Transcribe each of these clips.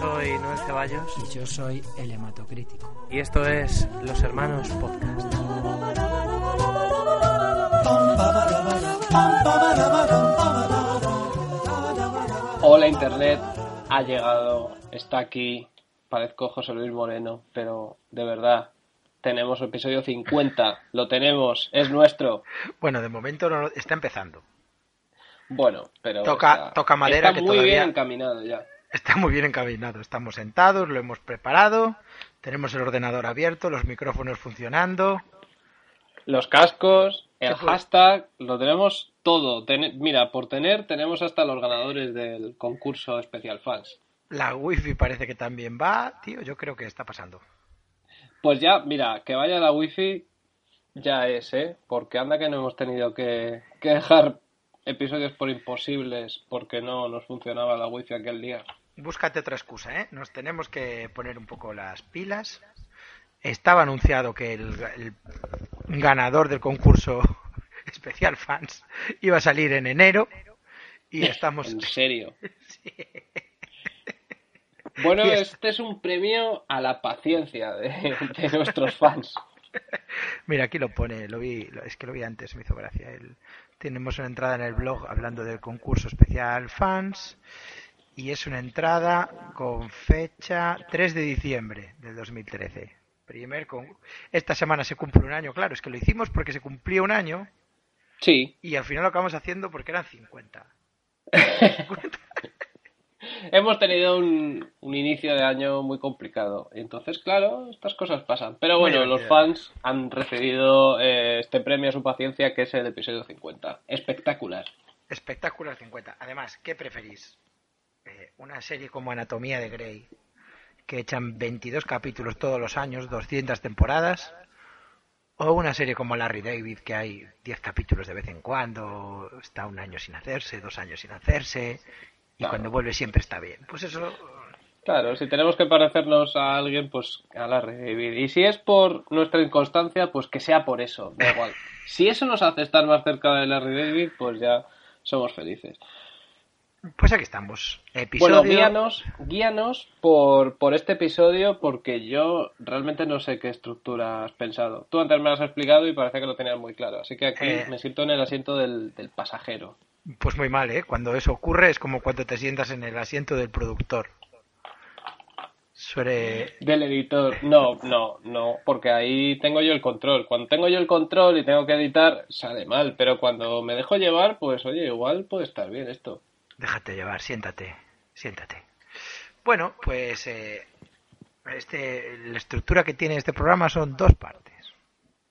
soy Noel Ceballos Y yo soy el hematocrítico. y esto es Los Hermanos Podcast. Hola Internet, ha llegado, está aquí, parezco José Luis Moreno, pero de verdad, tenemos episodio 50, lo tenemos, es nuestro. Bueno, de momento no, está empezando. Bueno, pero... Toca- toca madera está que muy todavía- bien encaminado ya. Está muy bien encaminado. Estamos sentados, lo hemos preparado, tenemos el ordenador abierto, los micrófonos funcionando. Los cascos, el hashtag, lo tenemos todo. Ten- Mira, por tener tenemos hasta los ganadores del concurso Special Fans. La wifi parece que también va. Tío, yo creo que está pasando. Pues ya, mira, que vaya la wifi ya es, ¿eh? Porque anda que no hemos tenido que, que dejar episodios por imposibles porque no nos funcionaba la wifi aquel día. Búscate otra excusa, ¿eh? Nos tenemos que poner un poco las pilas. Estaba anunciado que el, el ganador del concurso Especial Fans iba a salir en enero y estamos... En serio. Bueno, este es un premio a la paciencia de, de nuestros fans. Mira, aquí lo pone, lo vi, es que lo vi antes, me hizo gracia. El- tenemos una entrada en el blog hablando del concurso especial fans y es una entrada con fecha 3 de diciembre del 2013. Primer con... Esta semana se cumple un año, claro, es que lo hicimos porque se cumplía un año Sí, y al final lo acabamos haciendo porque eran 50. hemos tenido un, un inicio de año muy complicado. Entonces, claro, estas cosas pasan. Pero bueno, los fans han recibido eh, este premio a su paciencia, que es el episodio 50. Espectacular. Espectacular 50. Además, ¿qué preferís? Eh, una serie como Anatomía de Grey, que echan 22 capítulos todos los años, 200 temporadas, o una serie como Larry David, que hay 10 capítulos de vez en cuando, está un año sin hacerse, dos años sin hacerse, y Claro. cuando vuelve siempre está bien. Pues eso, Claro, si tenemos que parecernos a alguien, pues a la David. Y si es por nuestra inconstancia, pues que sea por eso, da igual. Si eso nos hace estar más cerca de Larry David, pues ya somos felices. Pues aquí estamos. Episodio... Bueno, guíanos, guíanos por, por este episodio porque yo realmente no sé qué estructura has pensado. Tú antes me lo has explicado y parece que lo tenías muy claro. Así que aquí Eh. me siento en el asiento del, del pasajero. Pues muy mal, ¿eh? Cuando eso ocurre es como cuando te sientas en el asiento del productor. Suele... Del editor. No, no, no, porque ahí tengo yo el control. Cuando tengo yo el control y tengo que editar, sale mal. Pero cuando me dejo llevar, pues oye, igual puede estar bien esto. Déjate llevar, siéntate, siéntate. Bueno, pues eh, este, la estructura que tiene este programa son dos partes.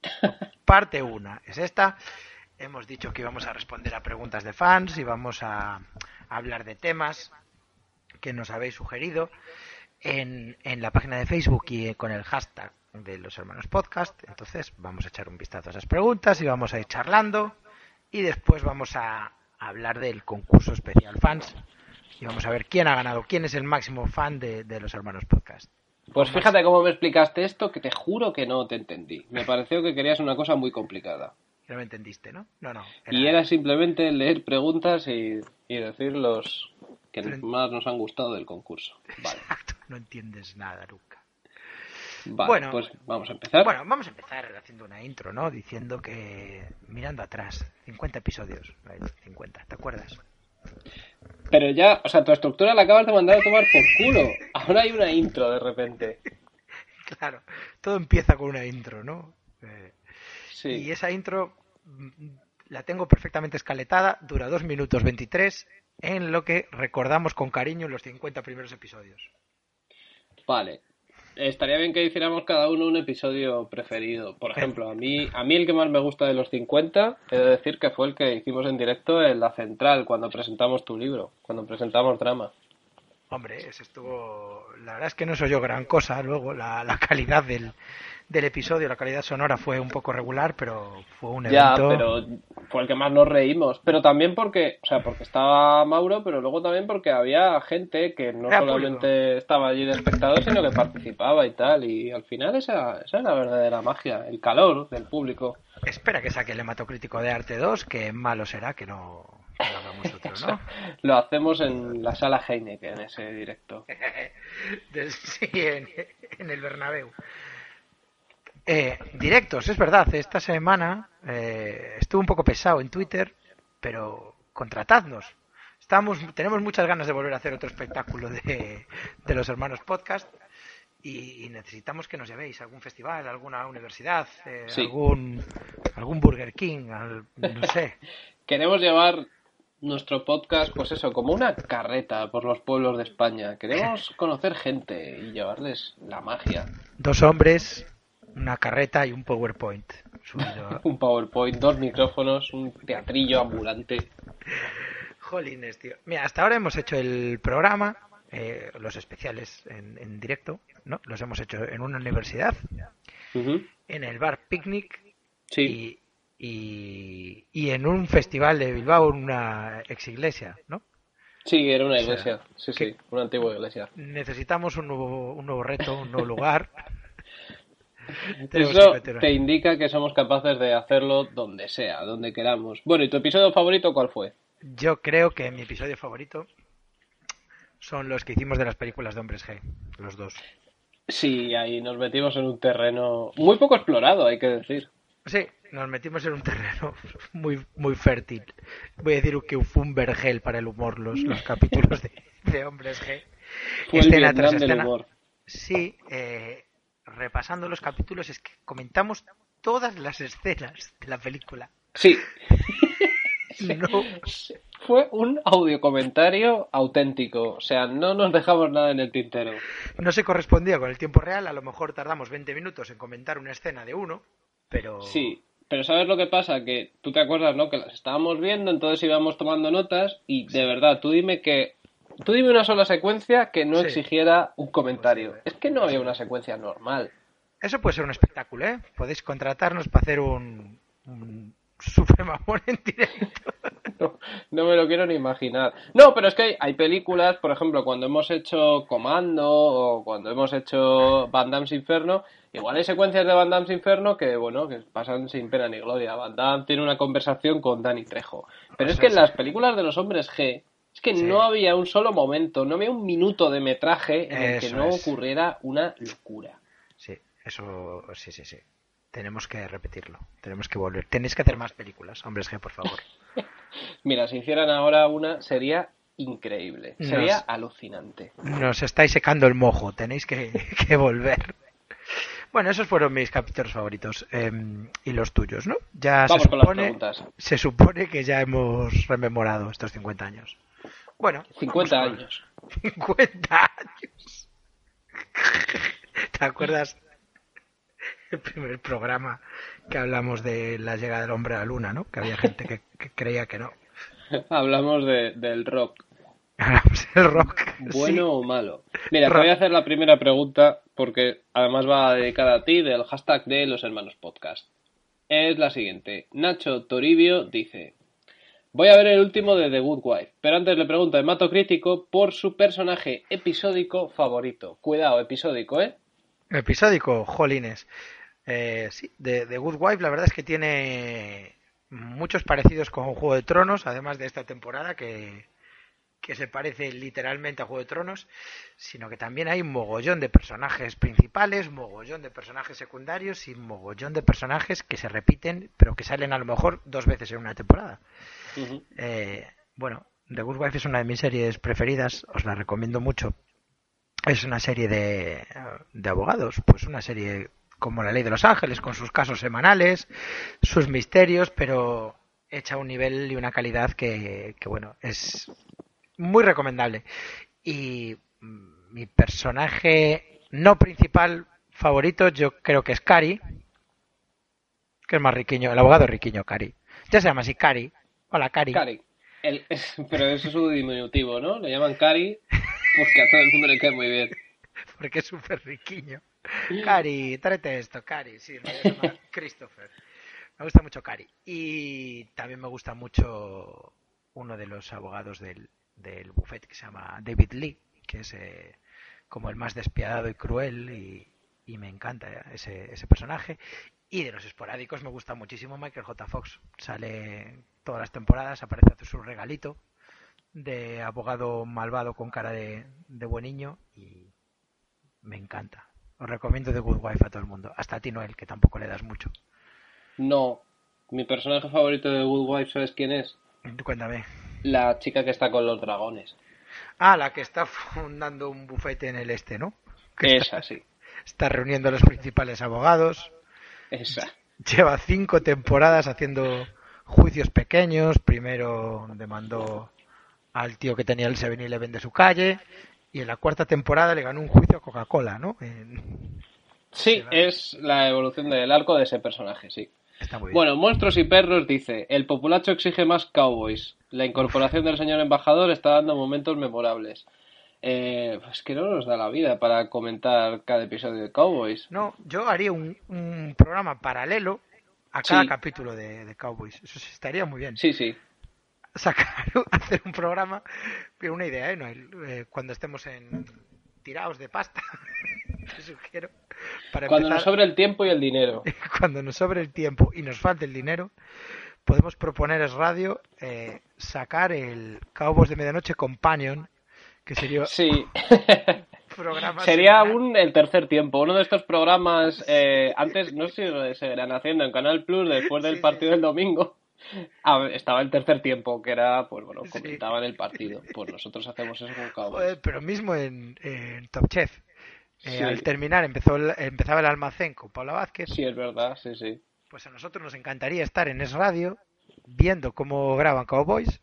Parte una es esta. Hemos dicho que íbamos a responder a preguntas de fans y vamos a, a hablar de temas que nos habéis sugerido en, en la página de Facebook y con el hashtag de los hermanos podcast. Entonces vamos a echar un vistazo a esas preguntas y vamos a ir charlando y después vamos a hablar del concurso especial fans y vamos a ver quién ha ganado, quién es el máximo fan de, de los hermanos podcast. Pues fíjate cómo me explicaste esto, que te juro que no te entendí. Me pareció que querías una cosa muy complicada. No me entendiste, ¿no? No, no. Y era simplemente leer preguntas y, y decir los que más nos han gustado del concurso. Vale, Exacto, no entiendes nada nunca. Vale Bueno. pues vamos a empezar. Bueno, vamos a empezar haciendo una intro, ¿no? Diciendo que, mirando atrás, 50 episodios, Ay, 50, ¿te acuerdas? Pero ya, o sea, tu estructura la acabas de mandar a tomar por culo. Ahora hay una intro de repente. Claro, todo empieza con una intro, ¿no? Eh, Sí. Y esa intro mm, la tengo perfectamente escaletada, dura 2 minutos 23, en lo que recordamos con cariño los 50 primeros episodios. Vale. Estaría bien que hiciéramos cada uno un episodio preferido. Por ejemplo, a mí, a mí el que más me gusta de los 50, he de decir que fue el que hicimos en directo en la central, cuando presentamos tu libro, cuando presentamos drama. Hombre, ese estuvo. La verdad es que no soy yo gran cosa. Luego, la, la calidad del, del episodio, la calidad sonora fue un poco regular, pero fue un evento. Ya, pero fue el que más nos reímos. Pero también porque, o sea, porque estaba Mauro, pero luego también porque había gente que no Era solamente público. estaba allí de espectador, sino que participaba y tal. Y al final esa, esa es la verdadera magia, el calor del público. Espera que saque el hematocrítico de Arte 2, que malo será que no, que no hagamos otro, ¿no? Lo hacemos en la sala Heineken, ese directo. Sí, en, en el Bernabéu. Eh, directos, es verdad. Esta semana eh, estuvo un poco pesado en Twitter, pero contratadnos. Estamos, tenemos muchas ganas de volver a hacer otro espectáculo de, de los hermanos podcast y, y necesitamos que nos llevéis a algún festival, a alguna universidad, eh, Sí. algún, algún Burger King, al- no sé. Queremos llevar nuestro podcast, pues eso, como una carreta por los pueblos de España. Queremos conocer gente y llevarles la magia. Dos hombres, una carreta y un PowerPoint subido Un PowerPoint, dos micrófonos, un teatrillo ambulante. Jolines, tío. Mira, hasta ahora hemos hecho el programa, eh, los especiales en, en directo, ¿no? Los hemos hecho en una universidad, en el bar Picnic Sí, y, y, y en un festival de Bilbao, en una ex iglesia, ¿no? sí, era una O sea, iglesia. Sí, sí, una antigua iglesia. Necesitamos un nuevo, un nuevo reto, un nuevo lugar. Eso te indica que somos capaces de hacerlo donde sea, donde queramos. Bueno, ¿y tu episodio favorito cuál fue? Yo creo que mi episodio favorito son los que hicimos de las películas de Hombres G, los dos. Sí, ahí nos metimos en un terreno muy poco explorado, hay que decir. Sí, nos metimos en un terreno muy muy fértil. Voy a decir que fue un vergel para el humor los, los capítulos de, de Hombres G. Fue el Escena Vietnam tras del escena. humor. Sí, eh, repasando los capítulos es que comentamos todas las escenas de la película. Sí, No, fue un audio comentario auténtico. O sea, no nos dejamos nada en el tintero. no se correspondía con el tiempo real, a lo mejor tardamos 20 minutos en comentar una escena de uno, pero... Sí, pero ¿sabes lo que pasa? Que tú te acuerdas, ¿no? Que las estábamos viendo, entonces íbamos tomando notas y de verdad, tú dime que... Tú dime una sola secuencia que no Sí. exigiera un comentario. Posible. Es que no había una secuencia normal. Eso puede ser un espectáculo, ¿eh? Podéis contratarnos para hacer un, un Supremamón en directo. No, no me lo quiero ni imaginar. No, pero es que hay, hay películas, por ejemplo, cuando hemos hecho Comando o cuando hemos hecho Van Damme's Inferno, igual hay secuencias de Van Damme's Inferno que, bueno, que pasan sin pena ni gloria. Van Damme tiene una conversación con Danny Trejo. Pero es Eso que en las películas de los hombres G, es que Sí. no había un solo momento, no había un minuto de metraje en el que no es. ocurriera una locura. Sí, eso sí, sí, sí. Tenemos que repetirlo. Tenemos que volver. Tenéis que hacer más películas, hombres G, por favor. Mira, si hicieran ahora una, sería increíble. Sería alucinante. Nos estáis secando el mojo. Tenéis que, que volver. Bueno, esos fueron mis capítulos favoritos. eh, y los tuyos, ¿no? Ya Vamos se supone, preguntas. se supone que ya hemos rememorado estos 50 años. Bueno, 50 vamos con- años. 50 años. ¿Te acuerdas el primer programa que hablamos de la llegada del hombre a la luna, ¿no? Que había gente que, que creía que no. Hablamos de, del rock. Rock. ¿Bueno o malo? Mira, te voy a hacer la primera pregunta porque además va dedicada a ti del hashtag de los hermanos podcast. Es la siguiente. Nacho Toribio dice: Voy a ver el último de The Good Wife, pero antes le pregunto a Mato Crítico por su personaje episódico favorito. Cuidado, episódico, ¿eh? Episódico, jolines. Eh, sí, de, de Good Wife la verdad es que tiene muchos parecidos con Juego de Tronos, además de esta temporada que, que se parece literalmente a Juego de Tronos, sino que también hay un mogollón de personajes principales, mogollón de personajes secundarios y mogollón de personajes que se repiten, pero que salen a lo mejor dos veces en una temporada. Eh, bueno, The Good Wife es una de mis series preferidas, os la recomiendo mucho. Es una serie de, de abogados, pues una serie como La Ley de los Ángeles, con sus casos semanales, sus misterios, pero hecha a un nivel y una calidad que, que bueno, es muy recomendable. Y mm, mi personaje no principal favorito, yo creo que es Cari, que es más riquiño, el abogado riquiño, Cari. Ya se llama así, Cari. Hola, Cari. Cari. El- pero eso es su diminutivo, ¿no? Le llaman Cari porque a todo el mundo le cae muy bien. porque es súper riquiño. Cari, tráete esto, Cari. Sí, llama Christopher. Me gusta mucho Cari. Y también me gusta mucho uno de los abogados del, del buffet que se llama David Lee, que es eh, como el más despiadado y cruel y, y me encanta ese, ese personaje. Y de los esporádicos me gusta muchísimo Michael J. Fox. Sale todas las temporadas, aparece hace su regalito de abogado malvado con cara de, de buen niño y me encanta. Os recomiendo The Good Wife a todo el mundo. Hasta a ti, Noel, que tampoco le das mucho. No. Mi personaje favorito de Good Wife, ¿sabes quién es? Cuéntame. La chica que está con los dragones. Ah, la que está fundando un bufete en el este, ¿no? Que está, Esa, sí. está reuniendo a los principales abogados. Esa. Lleva cinco temporadas haciendo juicios pequeños. Primero demandó al tío que tenía el 7-Eleven de su calle. Y en la cuarta temporada le ganó un juicio a Coca-Cola, ¿no? En- Sí, es la evolución del arco de ese personaje, sí. Está muy bien. Bueno, Monstruos y Perros dice, el populacho exige más cowboys. La incorporación del señor embajador está dando momentos memorables. Eh, pues que no nos da la vida para comentar cada episodio de Cowboys. No, yo haría un, un programa paralelo a cada Sí. capítulo de, de Cowboys. Eso sí estaría muy bien. Sí, sí. Sacar, hacer un programa, pero una idea, ¿eh? Noel? Eh, cuando estemos en tirados de pasta, te sugiero. Para Cuando nos sobre el tiempo y el dinero. cuando nos sobre el tiempo y nos falte el dinero, podemos proponer es radio eh, sacar el Cowboys de Medianoche Companion, que sería Sí. programa Sería semanal. un el tercer tiempo, uno de estos programas, eh, antes no sé si seguirán haciendo en Canal Plus después del Sí, partido del domingo. Ah, estaba el tercer tiempo, que era, pues bueno, Sí. comentaban el partido. Pues nosotros hacemos eso con Cowboys. Joder, pero mismo en, en Top Chef. Eh, Sí. Al terminar empezó el- empezaba el almacén con Paula Vázquez. Sí, es verdad, sí, sí. Pues a nosotros nos encantaría estar en Es Radio viendo cómo graban Cowboys.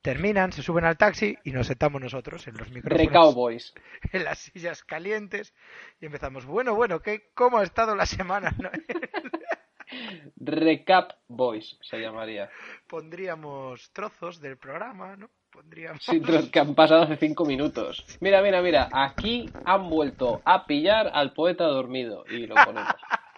Terminan, se suben al taxi y nos sentamos nosotros en los micrófonos, Cowboys. en las sillas calientes y empezamos. Bueno, bueno, ¿qué, ¿cómo ha estado la semana? no? Recap Boys se llamaría. Pondríamos trozos del programa, ¿no? Pondríamos. Sí, que han pasado hace cinco minutos. Mira, mira, mira. Aquí han vuelto a pillar al poeta dormido. Y lo ponemos.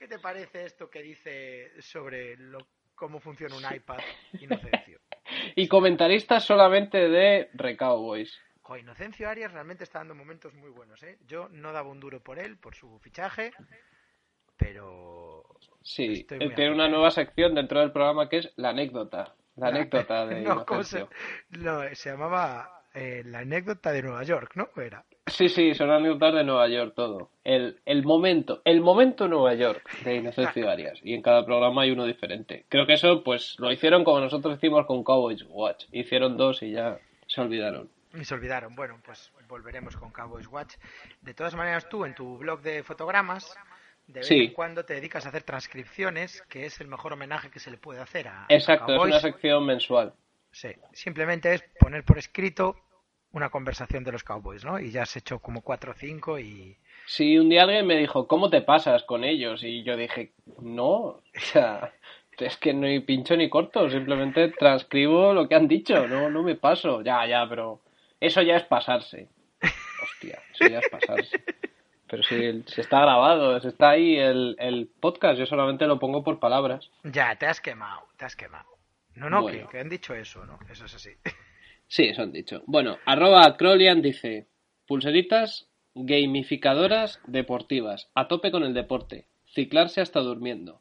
¿Qué te parece esto que dice sobre lo, cómo funciona un iPad Inocencio? Y comentaristas solamente de Recowboys. Jo, Inocencio Arias realmente está dando momentos muy buenos, ¿eh? Yo no daba un duro por él, por su fichaje, pero... Sí, tiene una nueva sección dentro del programa que es la anécdota. La anécdota de No, ¿cómo se, Inocencio. no, se llamaba eh, La anécdota de Nueva York, ¿no? Era. Sí, sí, son anécdotas de Nueva York todo. El, el momento, el momento Nueva York de Inocencio Arias. Y en cada programa hay uno diferente. Creo que eso, pues, lo hicieron como nosotros hicimos con Cowboys Watch. Hicieron dos y ya se olvidaron. Y se olvidaron. Bueno, pues volveremos con Cowboys Watch. De todas maneras, tú en tu blog de fotogramas, de vez Sí. en cuando te dedicas a hacer transcripciones, que es el mejor homenaje que se le puede hacer a, a Exacto, es Cowboys. una sección mensual. Sí, simplemente es poner por escrito una conversación de los Cowboys, ¿no? Y ya has hecho como cuatro o cinco y... Sí, un día alguien me dijo, ¿cómo te pasas con ellos? Y yo dije, no, o sea, es que no hay pincho ni corto, simplemente transcribo lo que han dicho, no, no me paso. Ya, ya, pero eso ya es pasarse. Hostia, eso ya es pasarse. Pero si, si está grabado, si está ahí el, el podcast, yo solamente lo pongo por palabras. Ya, te has quemado, te has quemado. No, no, Bueno. que, que han dicho eso, ¿no? Eso es así. Sí, eso han dicho. Bueno, arroba Crolian dice, pulseritas gamificadoras deportivas, a tope con el deporte, ciclarse hasta durmiendo.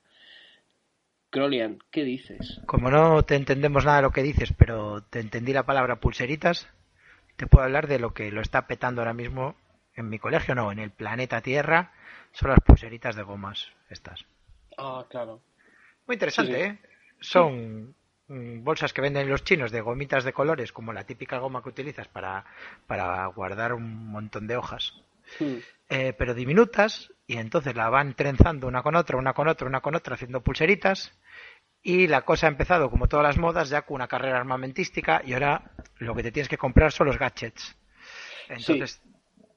Crolian, ¿qué dices? Como no te entendemos nada de lo que dices, pero te entendí la palabra pulseritas, te puedo hablar de lo que lo está petando ahora mismo en mi colegio, no, en el planeta Tierra, son las pulseritas de gomas estas. Ah, claro. Muy interesante, Sí, sí. ¿eh? Son bolsas que venden los chinos de gomitas de colores, como la típica goma que utilizas para, para guardar un montón de hojas, Hmm. eh, pero diminutas, y entonces la van trenzando una con otra, una con otra, una con otra, haciendo pulseritas, y la cosa ha empezado, como todas las modas, ya con una carrera armamentística, y ahora lo que te tienes que comprar son los gadgets. Entonces,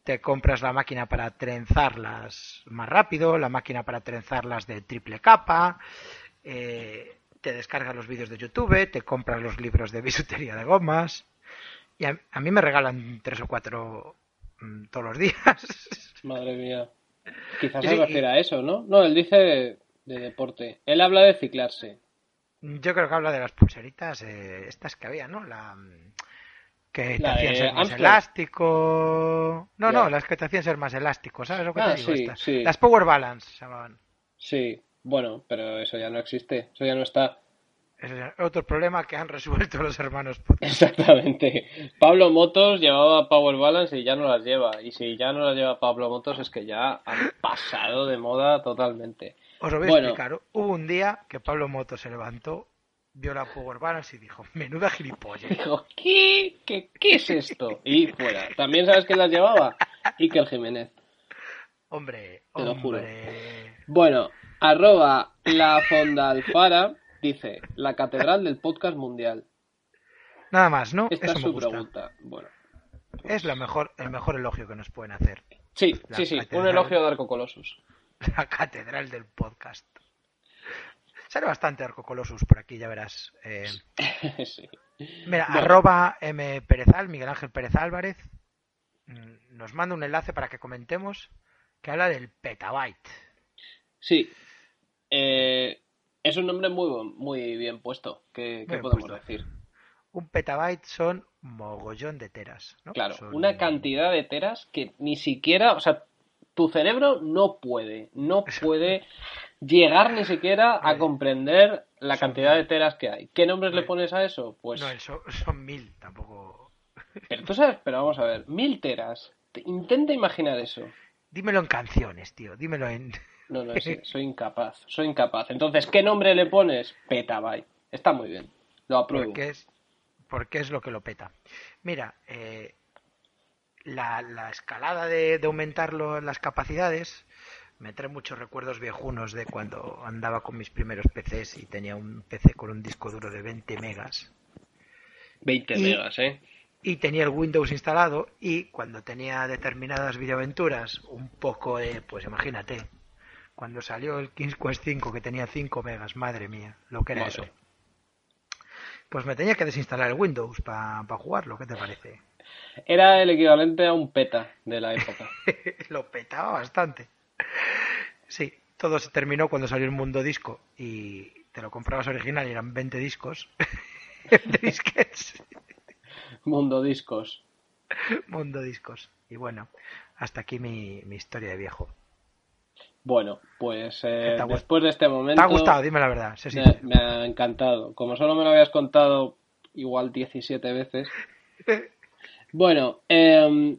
te compras la máquina para trenzarlas más rápido, la máquina para trenzarlas de triple capa, eh, te descargas los vídeos de YouTube, te compras los libros de bisutería de gomas y a, a mí me regalan tres o cuatro mm, todos los días. Madre mía. Quizás Sí, se y- refiere a eso, ¿no? No, él dice de, de deporte. Él habla de ciclarse. Yo creo que habla de las pulseritas, eh, estas que había, ¿no? La mm, que te La hacían ser más elástico. No, no, las que te hacían ser más elástico, ¿sabes lo que Ah, te digo? sí, Estas? sí. Las Power Balance se llamaban. Sí, bueno, pero eso ya no existe. Eso ya no está. Es otro problema que han resuelto los hermanos. Exactamente. Pablo Motos llevaba Power Balance y ya no las lleva. Y si ya no las lleva Pablo Motos es que ya han pasado de moda totalmente. Os lo voy a Bueno. explicar. Hubo un día que Pablo Moto se levantó, vio la Power Balance y dijo, menuda gilipollas. Dijo, ¿qué? ¿Qué, qué es esto? Y fuera. ¿También sabes quién las llevaba? Iker Jiménez. Hombre, Te lo juro. hombre. Bueno, arroba la Fonda Alfara dice, la catedral del podcast mundial. Nada más, ¿no? Esta Eso es me su gusta. pregunta. Bueno. Es la mejor, el mejor elogio que nos pueden hacer. Sí, La sí, sí, un elogio de Arco Colossus. La catedral del podcast. Sale bastante Arco Colossus por aquí, ya verás. Eh, sí. mira, Bueno. arroba M. Perezal, Miguel Ángel Pérez Álvarez, mm, nos manda un enlace para que comentemos que habla del petabyte. Sí. Eh, es un nombre muy, muy bien puesto. ¿Qué, podemos puesto. decir? Un petabyte son mogollón de teras. ¿no? Claro, Son- una cantidad de teras que ni siquiera, o sea, tu cerebro no puede, no puede llegar ni siquiera a comprender la cantidad de teras que hay. ¿Qué nombres le pones a eso? Pues, No, eso- son mil, tampoco. pero tú sabes, pero vamos a ver, mil teras. Te- Intenta imaginar eso. Dímelo en canciones, tío. Dímelo en. No, no, soy incapaz, soy incapaz. Entonces, ¿qué nombre le pones? Petabyte. Está muy bien, lo apruebo. Porque es, porque es lo que lo peta. Mira, eh, la, la escalada de, de aumentar lo- las capacidades me trae muchos recuerdos viejunos de cuando andaba con mis primeros PCs y tenía un PC con un disco duro de 20 megas 20 Y- megas, ¿eh? Y tenía el Windows instalado y cuando tenía determinadas videoaventuras un poco de, pues imagínate, cuando salió el King's Quest 5 que tenía 5 megas, madre mía, lo que era Madre. eso. Pues me tenía que desinstalar el Windows para jugarlo, ¿qué te parece? Era el equivalente a un peta de la época. lo petaba bastante. Sí, todo se terminó cuando salió el mundo disco y te lo comprabas original y eran 20 discos. 20 disquets. Mundo Discos. mundo discos. Y bueno, hasta aquí mi, mi historia de viejo. Bueno, pues eh, ¿Te ha gust- después de este momento... ¿Te ha gustado? Dime la verdad. Me, ha encantado. Como solo me lo habías contado igual 17 veces. Bueno, eh,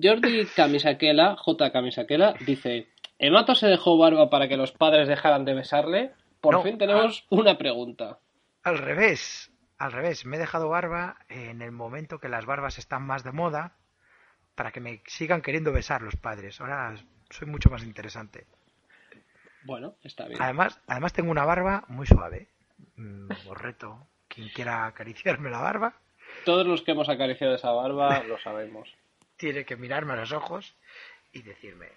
Jordi Camisaquela, J. Camisaquela, dice: ¿Emato se dejó barba para que los padres dejaran de besarle? Por No. fin tenemos una pregunta. Al revés, al revés. Me he dejado barba en el momento que las barbas están más de moda para que me sigan queriendo besar los padres. Ahora soy mucho más interesante. Bueno, está bien. Además, además tengo una barba muy suave. Mm, Os reto, quien quiera acariciarme la barba, Todos los que hemos acariciado esa barba lo sabemos. tiene que mirarme a los ojos y decirme,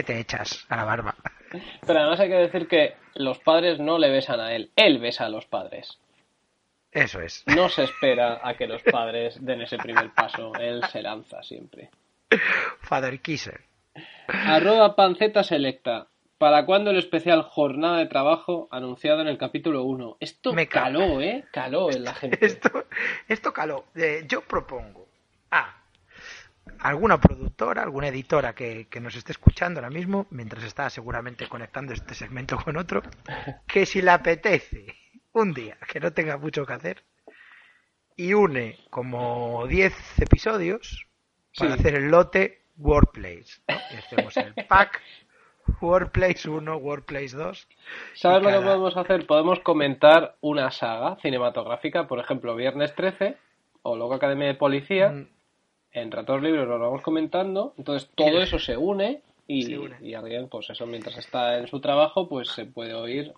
"Mm, ¿qué te echas a la barba? Pero además hay que decir que los padres no le besan a él, él besa a los padres. Eso es. No se espera a que los padres den ese primer paso, él se lanza siempre. Father Kisser. Arroba panceta selecta. ¿Para cuándo el especial jornada de trabajo anunciado en el capítulo 1? Esto Me ca- caló, ¿eh? Caló en la gente. Esto, esto caló. Eh, yo propongo a alguna productora, alguna editora que, que nos esté escuchando ahora mismo, mientras está seguramente conectando este segmento con otro, que si le apetece un día que no tenga mucho que hacer y une como 10 episodios para Sí. hacer el lote Workplace. ¿no? Y hacemos el pack Workplace 1, Workplace 2. ¿Sabes lo que podemos hacer? Podemos comentar una saga cinematográfica, por ejemplo, Viernes 13 o Loco Academia de Policía. Mm, En Ratos Libres lo vamos comentando. Entonces todo eso se une y, Se une. y alguien, pues eso, mientras está en su trabajo, pues se puede oír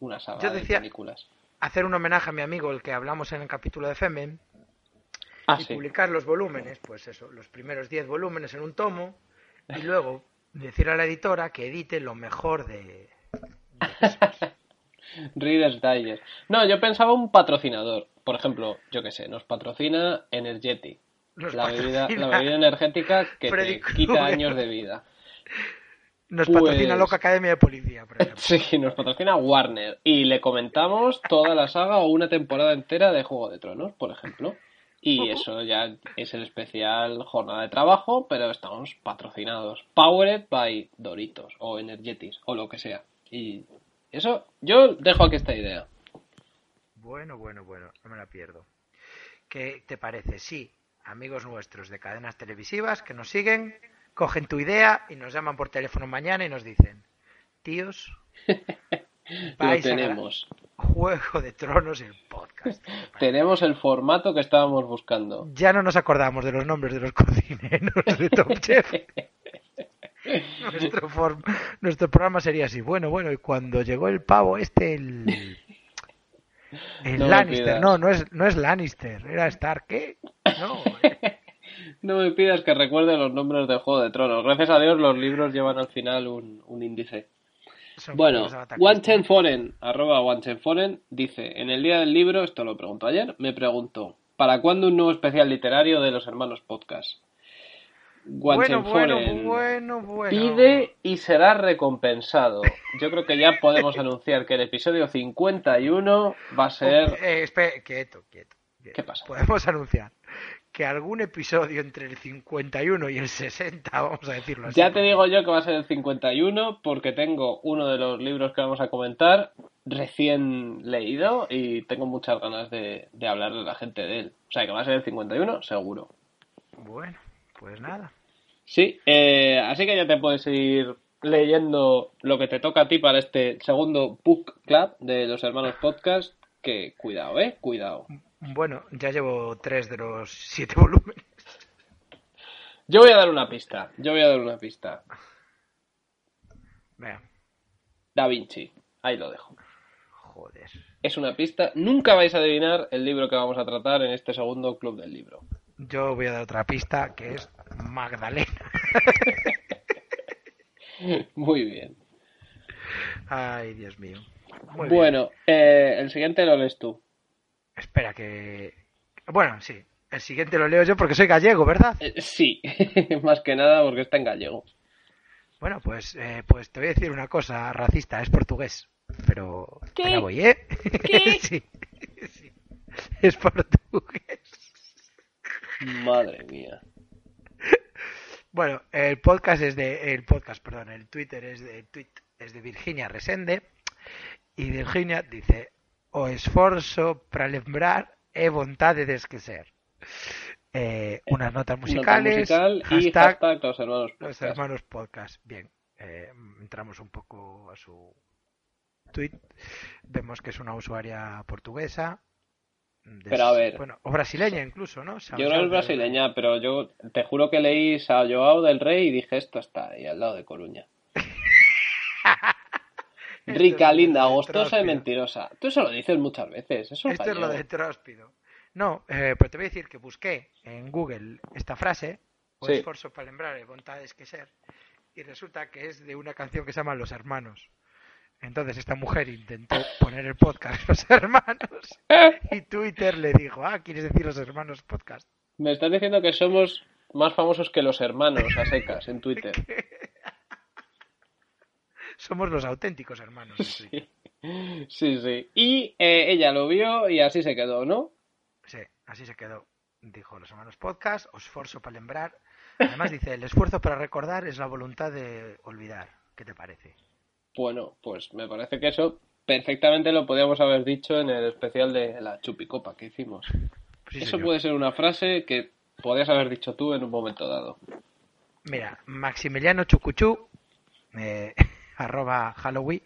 una saga Yo de decía- películas. hacer un homenaje a mi amigo, el que hablamos en el capítulo de Femen, Ah, y sí. publicar los volúmenes, pues eso, los primeros 10 volúmenes en un tomo, y luego decir a la editora que edite lo mejor de... Reader's Digest. No, yo pensaba un patrocinador. Por ejemplo, yo qué sé, nos patrocina Energetic. Nos La bebida, patrocina la bebida energética que Freddy te quita años de vida. Nos Pues- patrocina Loca Academia de Policía, por ejemplo. Sí, nos patrocina Warner. Y le comentamos toda la saga o una temporada entera de Juego de Tronos, por ejemplo. Y eso ya es el especial jornada de trabajo, pero estamos patrocinados. Powered by Doritos o Energetis o lo que sea. Y eso, yo dejo aquí esta idea. Bueno, bueno, bueno, no me la pierdo. ¿Qué te parece? Sí, amigos nuestros de cadenas televisivas que nos siguen, cogen tu idea y nos llaman por teléfono mañana y nos dicen, tíos, Lo a tenemos. Juego de Tronos el podcast. Tenemos el formato que estábamos buscando. Ya no nos acordamos de los nombres de los cocineros de Top Chef. nuestro, form- nuestro programa sería así. Bueno, bueno, y cuando llegó el pavo este, el... El No Lannister, no, no es, no es Lannister, era Stark, ¿qué? No, No me pidas que recuerde los nombres de Juego de Tronos. Gracias a Dios los libros llevan al final un, un índice. son Bueno. Wantenforen, arroba Wantenforen, dice, en el día del libro, esto lo preguntó ayer, me preguntó, ¿para cuándo un nuevo especial literario de los hermanos podcast? Bueno, bueno, bueno, bueno. pide y será recompensado. Yo creo que ya podemos anunciar que el episodio 51 va a ser... Eh, espera, quieto, quieto, quieto. ¿Qué pasa? Podemos anunciar que algún episodio entre el 51 y el 60, vamos a decirlo así. Ya te digo yo que va a ser el 51 porque tengo uno de los libros que vamos a comentar recién leído y tengo muchas ganas de, de hablarle a la gente de él. O sea que va a ser el 51 seguro. Bueno, pues nada. Sí, eh, así que ya te puedes ir leyendo lo que te toca a ti para este segundo book club de los hermanos podcast. Que cuidado, eh, cuidado. Bueno, ya llevo tres de los siete volúmenes. Yo voy a dar una pista. Yo voy a dar una pista. Venga, Da Vinci. Ahí lo dejo. joder. Es una pista. Nunca vais a adivinar el libro que vamos a tratar en este segundo club del libro. Yo voy a dar otra pista que es Magdalena. Muy bien. Ay, Dios mío. Muy bien. Bueno, eh, el siguiente lo lees tú. Espera que... Bueno, sí. El siguiente lo leo yo porque soy gallego, ¿verdad? Eh, sí, más que nada porque está en gallego. Bueno, pues, eh, pues te voy a decir una cosa racista, es portugués. Pero... ¿Qué? voy, ¿eh? ¿Qué? sí, sí. Es portugués. Madre mía. Bueno, el podcast es de... El podcast, perdón, el Twitter es de, el tweet es de Virginia Resende. Y Virginia dice... O esforzo para lembrar e vontade de esquecer. Eh, unas notas Nota musicales. musical y hashtag hashtag los hermanos Los hermanos podcast. Bien, eh, entramos un poco a su tweet. Vemos que es una usuaria portuguesa. De- Pero a ver. Bueno, o brasileña incluso, ¿no? Yo creo que es brasileña, pero yo te juro que leí Sao Joao del Rey y dije esto está ahí al lado de Coruña. Rica, linda, agostosa y mentirosa. Tú eso lo dices muchas veces. Eso Esto es lo de Tróspido. No, eh, pero te voy a decir que busqué en Google esta frase, o Sí. esfuerzo para lembrar vontades que ser, y resulta que es de una canción que se llama Los Hermanos. Entonces esta mujer intentó poner el podcast Los Hermanos y Twitter le dijo, ah, ¿quieres decir Los Hermanos Podcast? Me estás diciendo que somos más famosos que los hermanos a secas en Twitter. Somos los auténticos hermanos. Sí, sí. Y eh, ella lo vio y así se quedó, ¿no? Sí, así se quedó. Dijo Los Hermanos Podcast, o esfuerzo para lembrar. Además dice, el esfuerzo para recordar es la voluntad de olvidar. ¿Qué te parece? Bueno, pues me parece que eso perfectamente lo podíamos haber dicho en el especial de la chupicopa que hicimos. Sí, eso señor. puede ser una frase que podías haber dicho tú en un momento dado. Mira, Maximiliano Chucuchú, eh, arroba Halloween,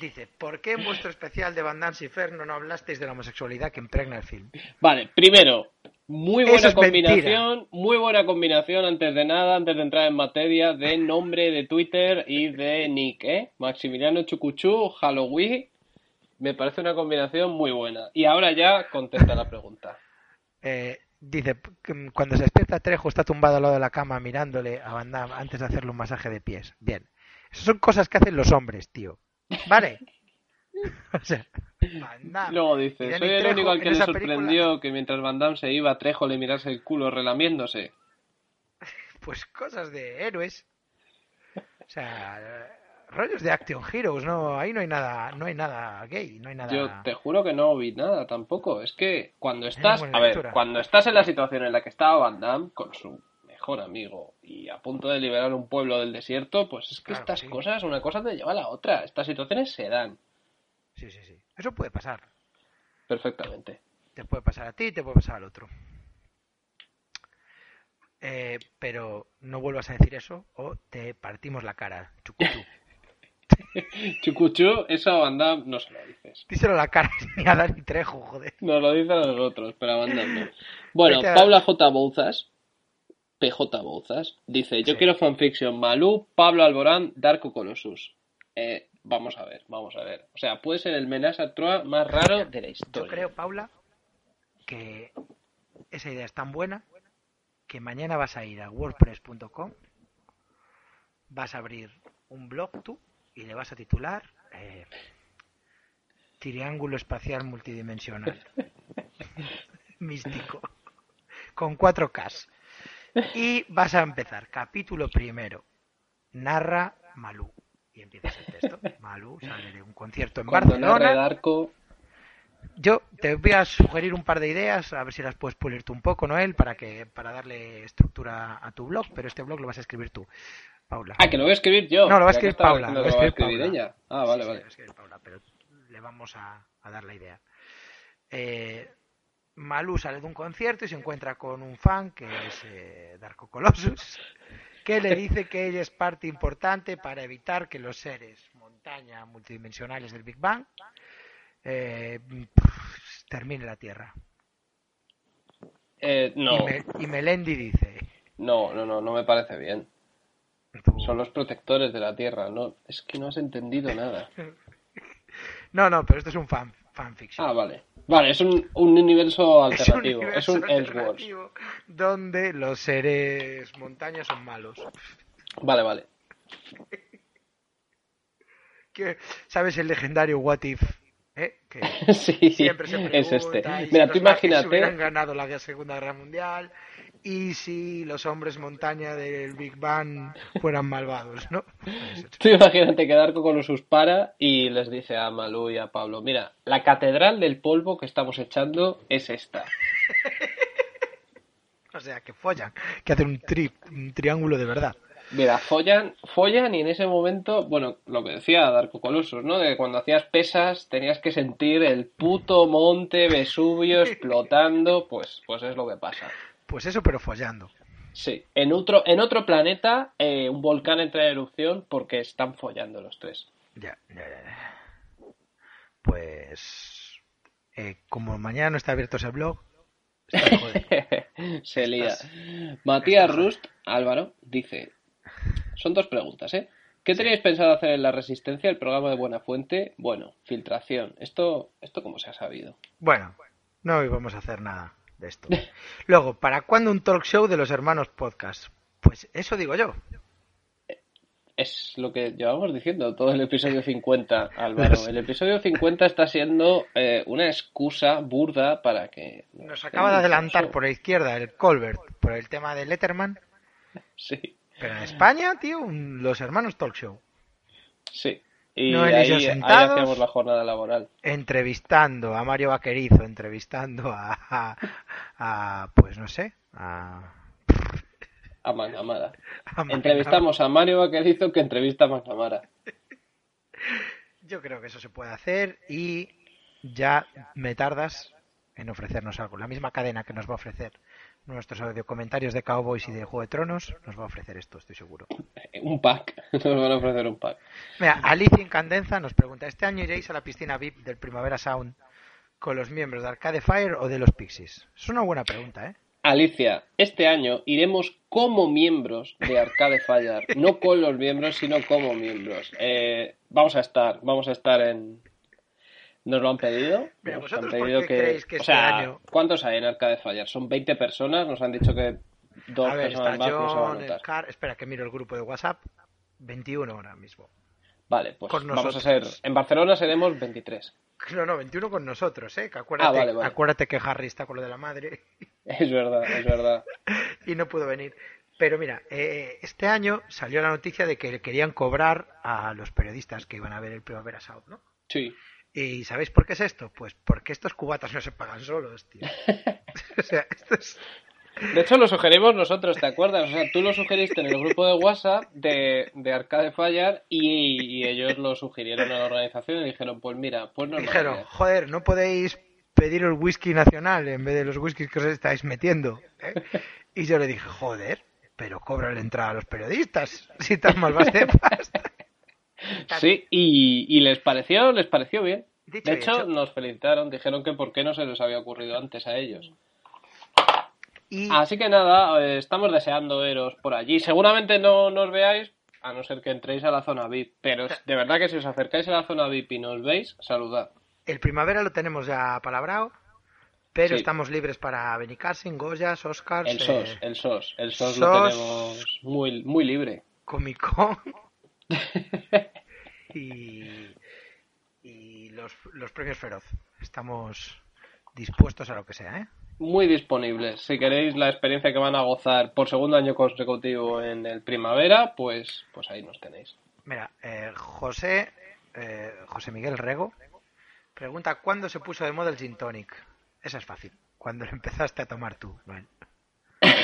dice, ¿por qué en vuestro especial de Van Damme y Inferno no hablasteis de la homosexualidad que impregna el film? Vale, primero, muy buena es combinación, muy buena combinación antes de nada, antes de entrar en materia de nombre de Twitter y de nick, ¿eh? Maximiliano Chucuchú, Halloween, me parece una combinación muy buena. Y ahora ya contesta la pregunta. Eh, Dice cuando se despierta Trejo está tumbado al lado de la cama mirándole a Van Damme antes de hacerle un masaje de pies. Bien. Esas son cosas que hacen los hombres, tío. ¿Vale? o sea, Van Damme Luego dice, soy el único al que le sorprendió película- que mientras Van Damme se iba, Trejo le mirase el culo relamiéndose. Pues cosas de héroes. O sea, rollos de Action Heroes, no, ahí no hay nada, no hay nada gay, no hay nada. Yo te juro que no vi nada tampoco. Es que cuando estás, a ver, cuando estás en la situación en la que estaba Van Damme con su mejor amigo y a punto de liberar un pueblo del desierto, pues es que Claro, estas sí. cosas, una cosa te lleva a la otra. Estas situaciones se dan Sí, sí, sí. Eso puede pasar. perfectamente. Te puede pasar a ti, te puede pasar al otro. Eh, pero no vuelvas a decir eso o te partimos la cara. Chucuchú. Chucuchú, eso a Van Damme no se lo dices. Díselo a la cara ni a Dani Trejo, joder. Nos lo dicen a nosotros, pero a Van Damme no. Bueno, Paula J. Bouzas, PJ Bouzas, dice, yo Sí. quiero fanfiction Malú, Pablo Alborán, Darko Colossus. Eh, vamos a ver, vamos a ver. O sea, puede ser el menaje a Troa más raro de la Yo historia. creo, Paula, que esa idea es tan buena que mañana vas a ir a wordpress.com, vas a abrir un blog tú y le vas a titular eh, Triángulo Espacial Multidimensional Místico con 4K. Y vas a empezar, capítulo primero, narra Malú. Y empiezas el texto. Malú sale de un concierto en Cuando Barcelona. Darko, Yo te voy a sugerir un par de ideas, a ver si las puedes pulir tú un poco, Noel, para que para darle estructura a tu blog, pero este blog lo vas a escribir tú, Paula. Ah, que lo voy a escribir yo. No, lo va a escribir Paula, lo va a escribir Paula. ella. Ah, Sí, vale, sí, vale. lo va a escribir Paula, pero le vamos a, a dar la idea. Eh, Malú sale de un concierto y se encuentra con un fan que es eh, Darko Colossus, que le dice que ella es parte importante para evitar que los seres montaña multidimensionales del Big Bang eh, pff, termine la Tierra. Eh, no, Y, Me- y Melendi dice, no, no, no, no me parece bien. Son los protectores de la Tierra, no, es que no has entendido nada. no, no, pero esto es un fan fanfiction. Ah, vale. Vale, es un, un universo alternativo, es un, alternativo donde los seres montañas son malos. Vale, vale. ¿Sabes el legendario What If? ¿Eh? Que Sí, siempre se pregunta es este. si Mira, los tú nazis hubieran imagínate, ganado la Segunda Guerra Mundial y si los hombres montaña del Big Bang fueran malvados, ¿no? Pues, tú imagínate que Darko con los para y les dice a Malú y a Pablo, mira, la catedral del polvo que estamos echando es esta. o sea, que follan, que hacen un, tri, un triángulo de verdad. Mira, follan, follan y en ese momento, bueno, lo que decía Darko Colossus, ¿no? De que cuando hacías pesas tenías que sentir el puto monte Vesubio explotando, pues, pues es lo que pasa. Pues eso, pero follando. Sí, en otro, en otro planeta eh, un volcán entra en erupción porque están follando los tres. Ya, ya, ya, ya. Pues eh, como mañana no está abierto ese blog. Se lía. Estás- Matías estás- Rust, Álvaro, dice, son dos preguntas, ¿eh? ¿Qué teníais pensado hacer en la Resistencia, el programa de Buena Fuente? Bueno, filtración. ¿Esto, esto cómo se ha sabido? Bueno, no íbamos a hacer nada de esto. Luego, ¿para cuándo un talk show de los hermanos podcast? Pues eso digo yo. Es lo que llevamos diciendo todo el episodio 50, Álvaro. El episodio 50 está siendo eh, una excusa burda para que... Nos acaba de adelantar por la izquierda el Colbert por el tema de Letterman, Sí, pero en España, tío, los hermanos talk show. sí. Y No, ahí, hacíamos la jornada laboral. entrevistando a Mario Vaquerizo, entrevistando a, a, a, pues no sé, a, A Manamara. a Mario- Entrevistamos a Mario Vaquerizo que entrevista a Manamara. Yo creo que eso se puede hacer y ya me tardas en ofrecernos algo. La misma cadena que nos va a ofrecer nuestros audio comentarios de Cowboys y de Juego de Tronos nos va a ofrecer esto, estoy seguro. Un pack. Nos van a ofrecer un pack. Mira, Alicia Incandenza nos pregunta, ¿este año iréis a la piscina VIP del Primavera Sound con los miembros de Arcade Fire o de los Pixies? Es una buena pregunta, ¿eh? Alicia, este año iremos como miembros de Arcade Fire, no con los miembros, sino como miembros. Eh, vamos a estar, vamos a estar en Nos lo han pedido. Mira, nos ¿vosotros han pedido que... creéis que o este sea, año- ¿cuántos hay en Arca de Fallar? Son 20 personas, nos han dicho que dos a ver, personas más van a John, notar. Car... Espera, que miro el grupo de WhatsApp. 21 ahora mismo. Vale, pues con vamos a ser... En Barcelona seremos 23. No, no, 21 con nosotros, ¿eh? Que acuérdate, Ah, vale, vale. acuérdate que Harry está con lo de la madre Es verdad, es verdad. y no pudo venir. Pero mira, eh, este año salió la noticia de que le querían cobrar a los periodistas que iban a ver el Primavera Sound, ¿no? Sí. ¿Y sabéis por qué es esto? Pues porque estos cubatas no se pagan solos, tío. o sea, esto es... De hecho, lo sugerimos nosotros, ¿te acuerdas? O sea, tú lo sugeriste en el grupo de WhatsApp de, de Arcade Fallar y, y ellos lo sugirieron a la organización y dijeron, pues mira, pues no Dijeron, joder, no podéis pedir el whisky nacional en vez de los whiskies que os estáis metiendo. ¿eh? Y yo le dije, joder, pero cobra la entrada a los periodistas, si tan mal vas de pasta. Sí, y, y les pareció, les pareció bien. Dicho De hecho, hecho. nos felicitaron, dijeron que por qué no se les había ocurrido antes a ellos. Y Así que nada, eh, estamos deseando veros por allí. Seguramente no nos veáis, a no ser que entréis a la zona VIP, pero de verdad que si os acercáis a la zona VIP y nos veis, saludad. el primavera lo tenemos ya palabrado, pero Sí. estamos libres para Benicassin, Goyas, Oscars, El eh, SOS, el SOS, el SOS lo tenemos muy, muy libre. Comic Con y, y los, los premios Feroz. Estamos dispuestos a lo que sea, ¿eh? Muy disponibles. Si queréis la experiencia que van a gozar por segundo año consecutivo en el primavera, pues, pues ahí nos tenéis. Mira, eh, José, eh, José Miguel Rego pregunta ¿cuándo se puso de moda el gin tonic? Esa es fácil. Cuando lo empezaste a tomar tú, Noel.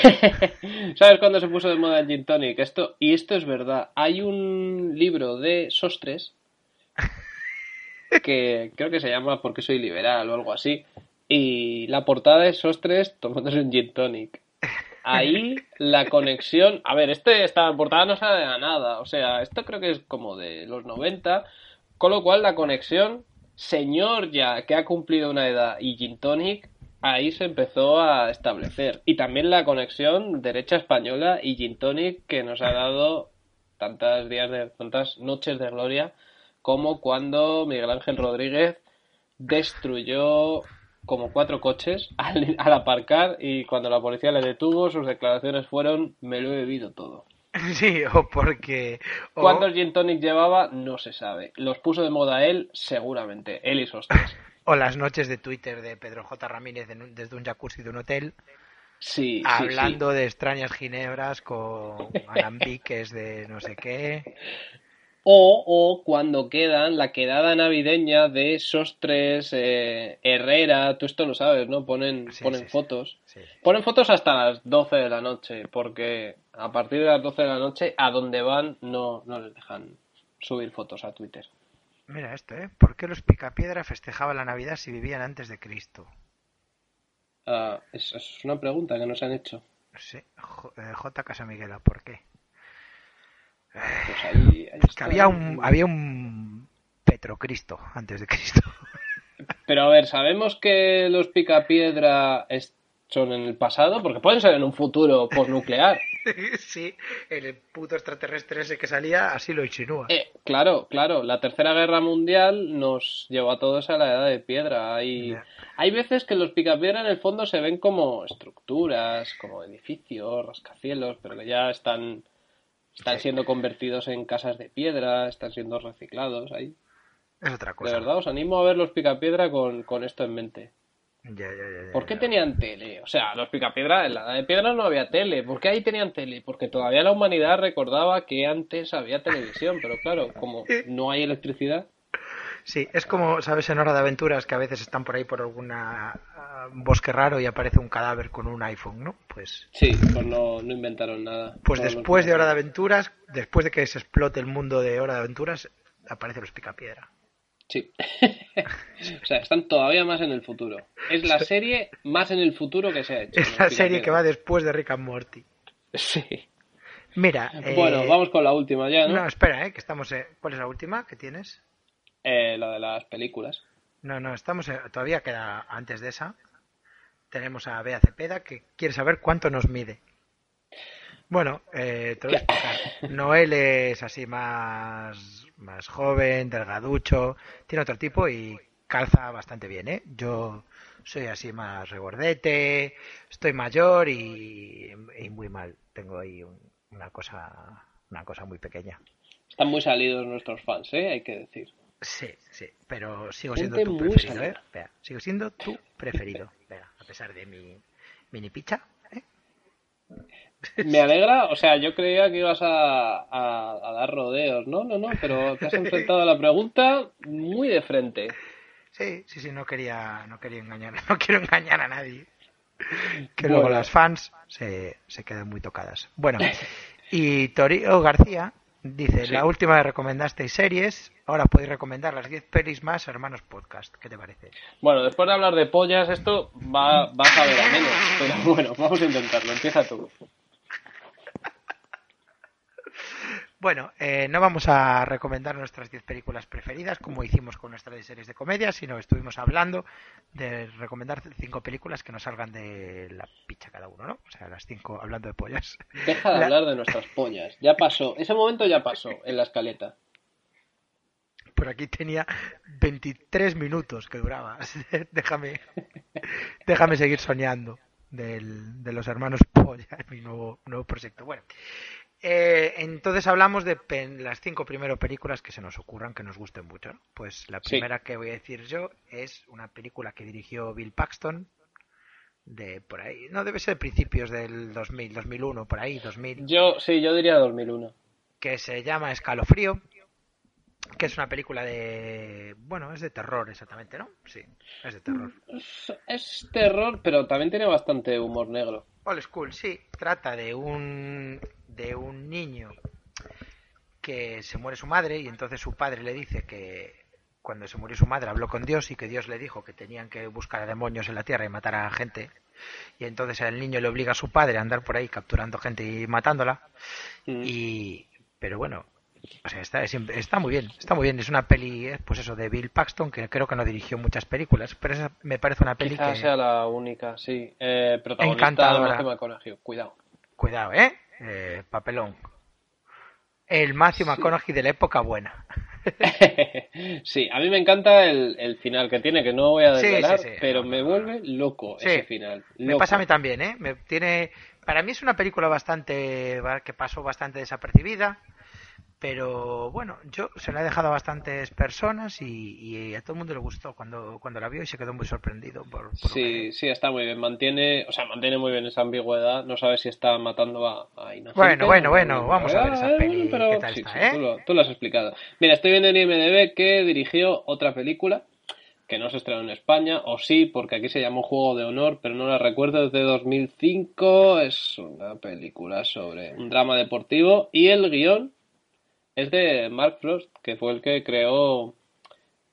¿Sabes cuándo se puso de moda el gin tonic? Esto, y esto es verdad. Hay un libro de Sostres que creo que se llama Porque soy liberal o algo así. Y la portada es Sostres tomándose un gin tonic. Ahí la conexión. A ver, este, esta portada no sale de nada. O sea, esto creo que es como de los 90. Con lo cual la conexión, señor ya que ha cumplido una edad y gin tonic, ahí se empezó a establecer. Y también la conexión derecha española y gin tonic que nos ha dado tantas días de tantas noches de gloria como cuando Miguel Ángel Rodríguez destruyó como cuatro coches al, al aparcar y cuando la policía le detuvo sus declaraciones fueron me lo he bebido todo. Sí, o porque... o- ¿Cuántos gin tonic llevaba? No se sabe. Los puso de moda él, seguramente. Él y sus tres. O las noches de Twitter de Pedro J. Ramírez desde un jacuzzi de un hotel, Sí, sí, hablando de extrañas ginebras con alambiques de no sé qué. O, o cuando quedan la quedada navideña de Sostres, eh, Herrera, tú esto lo sabes, ¿no? Ponen, Sí, ponen sí, sí. fotos. Sí. Ponen fotos hasta las 12 de la noche, porque a partir de las 12 de la noche, a donde van, no, no les dejan subir fotos a Twitter. Mira esto, ¿eh? ¿Por qué los Picapiedra festejaban la Navidad si vivían antes de Cristo? Ah, es, es una pregunta que nos han hecho. Sí, J. eh, J. Casamiguela, ¿por qué? Pues ahí, ahí Que está. había un, había un Petrocristo antes de Cristo. Pero a ver, ¿sabemos que los picapiedra son en el pasado? Porque pueden ser en un futuro postnuclear. sí, el puto extraterrestre ese que salía así lo insinúa. Eh, claro, claro. La Tercera Guerra Mundial nos llevó a todos a la Edad de Piedra. Hay, hay veces que los picapiedra en el fondo se ven como estructuras, como edificios, rascacielos, pero que ya están, están Sí. siendo convertidos en casas de piedra, están siendo reciclados ahí. Es otra De cosa. verdad, os animo a ver los picapiedra con, con esto en mente. Ya, ya, ya, ya, ¿Por qué tenían tele? O sea, los picapiedra, en la edad de piedra no había tele. ¿Por qué ahí tenían tele? Porque todavía la humanidad recordaba que antes había televisión, pero claro, como no hay electricidad. Sí, es como, ¿sabes? En Hora de Aventuras que a veces están por ahí por alguna ah, bosque raro y aparece un cadáver con un iPhone, ¿no? Pues, Sí, pues no, no inventaron nada. pues Todos después de Hora de. Aventuras, después de que se explote el mundo de Hora de Aventuras, aparecen los Picapiedra. Sí. o sea, están todavía más en el futuro. Es la serie más en el futuro que se ha hecho. Es la serie que va después de Rick and Morty. Sí. Mira, eh, Bueno, vamos con la última ya, ¿no? No, espera, ¿eh? Que estamos... eh, ¿Cuál es la última que tienes? Eh, la de las películas. No, no, estamos... eh, todavía queda antes de esa. Tenemos a Bea Cepeda que quiere saber cuánto nos mide. Bueno, eh, te voy a explicar. Noel es así más, más joven, delgaducho, tiene otro tipo y calza bastante bien, ¿eh? Yo soy así más regordete, estoy mayor y, y muy mal. Tengo ahí un- una cosa una cosa muy pequeña. Están muy salidos nuestros fans, ¿eh? Hay que decir. Sí, sí, pero sigo Gente siendo tu preferido, ¿eh? sigo siendo tu preferido. A pesar de mi mini picha. ¿eh? Me alegra, o sea, yo creía que ibas a, a- a dar rodeos. No, no, no, pero te has enfrentado a la pregunta muy de frente. Sí, sí, sí, no quería, no quería engañar, no quiero engañar a nadie. Que Bueno. luego las fans se, se quedan muy tocadas. Bueno, y Torio García dice, Sí. la última vez recomendasteis series, ahora podéis recomendar las 10 pelis más Hermanos Podcast. ¿Qué te parece? Bueno, después de hablar de pollas, esto va, va a saber a menos. Pero bueno, vamos a intentarlo. Empieza tú. Bueno, eh, no vamos a recomendar nuestras 10 películas preferidas como hicimos con nuestras series de comedia, sino estuvimos hablando de recomendar 5 películas que nos salgan de la picha cada uno, ¿no? O sea, las 5 hablando de pollas. Deja de La- hablar de nuestras pollas. Ya pasó. Ese momento ya pasó en la escaleta. Por aquí tenía 23 minutos que duraba. déjame, déjame seguir soñando del- de los hermanos Polla, mi nuevo, nuevo proyecto. Bueno, eh, entonces hablamos de pen- las cinco primeras películas que se nos ocurran que nos gusten mucho. ¿no? Pues la Sí. primera que voy a decir yo es una película que dirigió Bill Paxton de por ahí, no debe ser principios del 2000, 2001, por ahí, 2000 Yo, sí, yo diría 2001. que se llama Escalofrío, que es una película de... Bueno, es de terror exactamente, ¿no? Sí, es de terror. Es, es terror, pero también tiene bastante humor negro. Old School, sí, trata de un, de un niño que se muere su madre y entonces su padre le dice que cuando se murió su madre habló con Dios y que Dios le dijo que tenían que buscar a demonios en la tierra y matar a gente. Y entonces el niño le obliga a su padre a andar por ahí capturando gente y matándola. Mm. Y, pero bueno, o sea, está, es- está muy bien, está muy bien. Es una peli, eh, pues eso, de Bill Paxton, que creo que no dirigió muchas películas, pero esa me parece una peli Quizás que... sea la única, sí. Eh, protagonista Encantadora. McConaughey. Cuidado. Cuidado, ¿eh? Eh, Papelón. El Matthew McConaughey de la época buena. sí, a mí me encanta el, el final que tiene, que no voy a Sí, sí, desvelar, sí. pero me vuelve loco Sí. ese final. Me Loco. pasa a mí también, ¿eh? Me tiene... Para mí es una película bastante... que pasó bastante desapercibida, pero bueno, yo se la he dejado a bastantes personas y, y a todo el mundo le gustó cuando, cuando la vio y se quedó muy sorprendido por, Sí, sí, está muy bien. Mantiene, o sea, mantiene muy bien esa ambigüedad. No sabes si está matando a, a inocentes Bueno, bueno, bueno, vamos a ver esa Eh, peli, pero ¿qué tal sí, está, sí, eh? tú, lo, tú lo has explicado. Mira, estoy viendo en IMDb que dirigió otra película que no se estrenó en España, o sí, porque aquí se llamó Juego de Honor, pero no la recuerdo, es de 2005. Es una película sobre un drama deportivo y el guion es de Mark Frost, que fue el que creó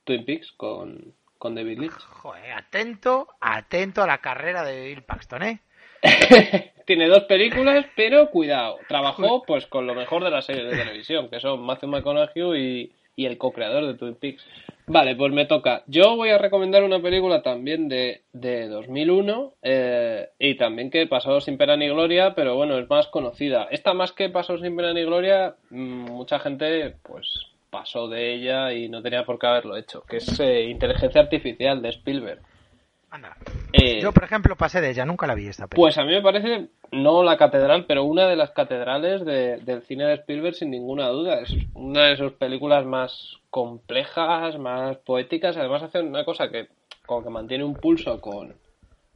Twin Peaks con, con David Lynch. Joder, atento, atento a la carrera de Bill Paxton, ¿eh? Tiene dos películas, pero cuidado, trabajó pues con lo mejor de las series de televisión, que son Matthew McConaughey y, y el co-creador de Twin Peaks. Vale, pues me toca. Yo voy a recomendar una película también de, de 2001 eh, y también que pasó sin pena ni gloria, pero bueno, es más conocida. Esta más que pasó sin pena ni gloria, mm, mucha gente pues pasó de ella y no tenía por qué haberlo hecho, que es eh, Inteligencia Artificial de Spielberg. Anda. Eh, Yo, por ejemplo, pasé de ella, nunca la vi esta película. pues a mí me parece, no la catedral, pero una de las catedrales de- del cine de Spielberg sin ninguna duda. Es una de sus películas más complejas, más poéticas. Además hace una cosa que como que mantiene un pulso con,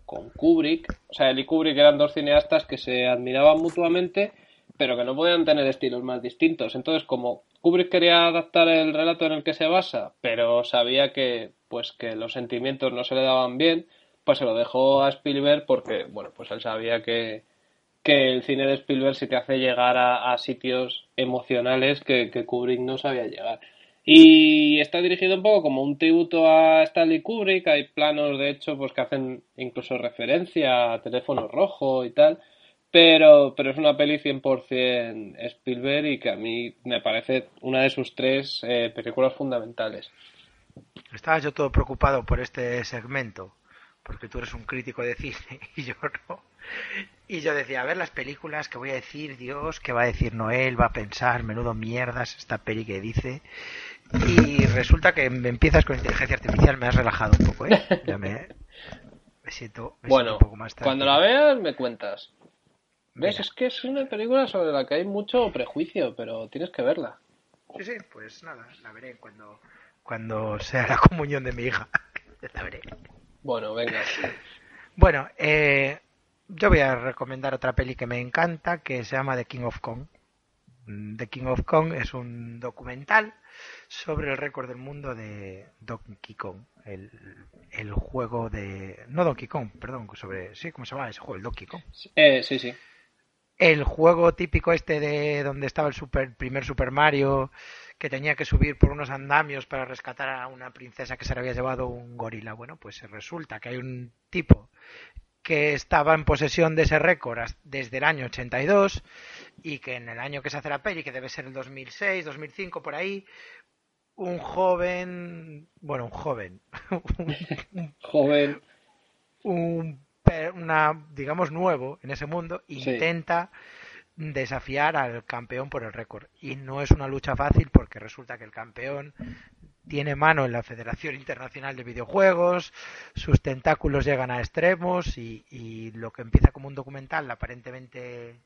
con Kubrick. O sea, él y Kubrick eran dos cineastas que se admiraban mutuamente, pero que no podían tener estilos más distintos. Entonces, como Kubrick quería adaptar el relato en el que se basa, pero sabía que pues que los sentimientos no se le daban bien, pues se lo dejó a Spielberg porque, bueno, pues él sabía que, que el cine de Spielberg sí te hace llegar a, sitios emocionales que, que Kubrick no sabía llegar. Y está dirigido un poco como un tributo a Stanley Kubrick. Hay planos, de hecho, pues que hacen incluso referencia a Teléfono Rojo y tal. Pero, pero es una peli 100% Spielberg y que a mí me parece una de sus tres eh, películas fundamentales. Estaba yo todo preocupado por este segmento, porque tú eres un crítico de cine y yo no. Y yo decía, a ver las películas que voy a decir, Dios, que va a decir Noel, va a pensar, menudo mierdas esta peli que dice. Y resulta que me empiezas con inteligencia artificial, me has relajado un poco, ¿eh? Ya me, me siento, me Bueno, siento un poco más cuando tranquilo. la veas me cuentas. ¿Ves? Es que es una película sobre la que hay mucho prejuicio, pero tienes que verla. Sí, sí, pues nada, la veré cuando, cuando sea la comunión de mi hija. Bueno, venga. Bueno, eh, yo voy a recomendar otra peli que me encanta, que se llama The King of Kong. The King of Kong es un documental sobre el récord del mundo de Donkey Kong, el, el juego de... No Donkey Kong, perdón, sobre... Sí, ¿cómo se llama ese juego? El Donkey Kong. Eh, sí, sí. El juego típico este de donde estaba el super, primer Super Mario, que tenía que subir por unos andamios para rescatar a una princesa que se le había llevado un gorila. Bueno, pues resulta que hay un tipo que estaba en posesión de ese récord desde el año 82 y que en el año que se hace la peli, que debe ser el 2006, 2005, por ahí, un joven, bueno, un joven, Joven. un una digamos nuevo en ese mundo intenta desafiar al campeón por el récord y no es una lucha fácil porque resulta que el campeón tiene mano en la Federación Internacional de Videojuegos, sus tentáculos llegan a extremos y, y lo que empieza como un documental aparentemente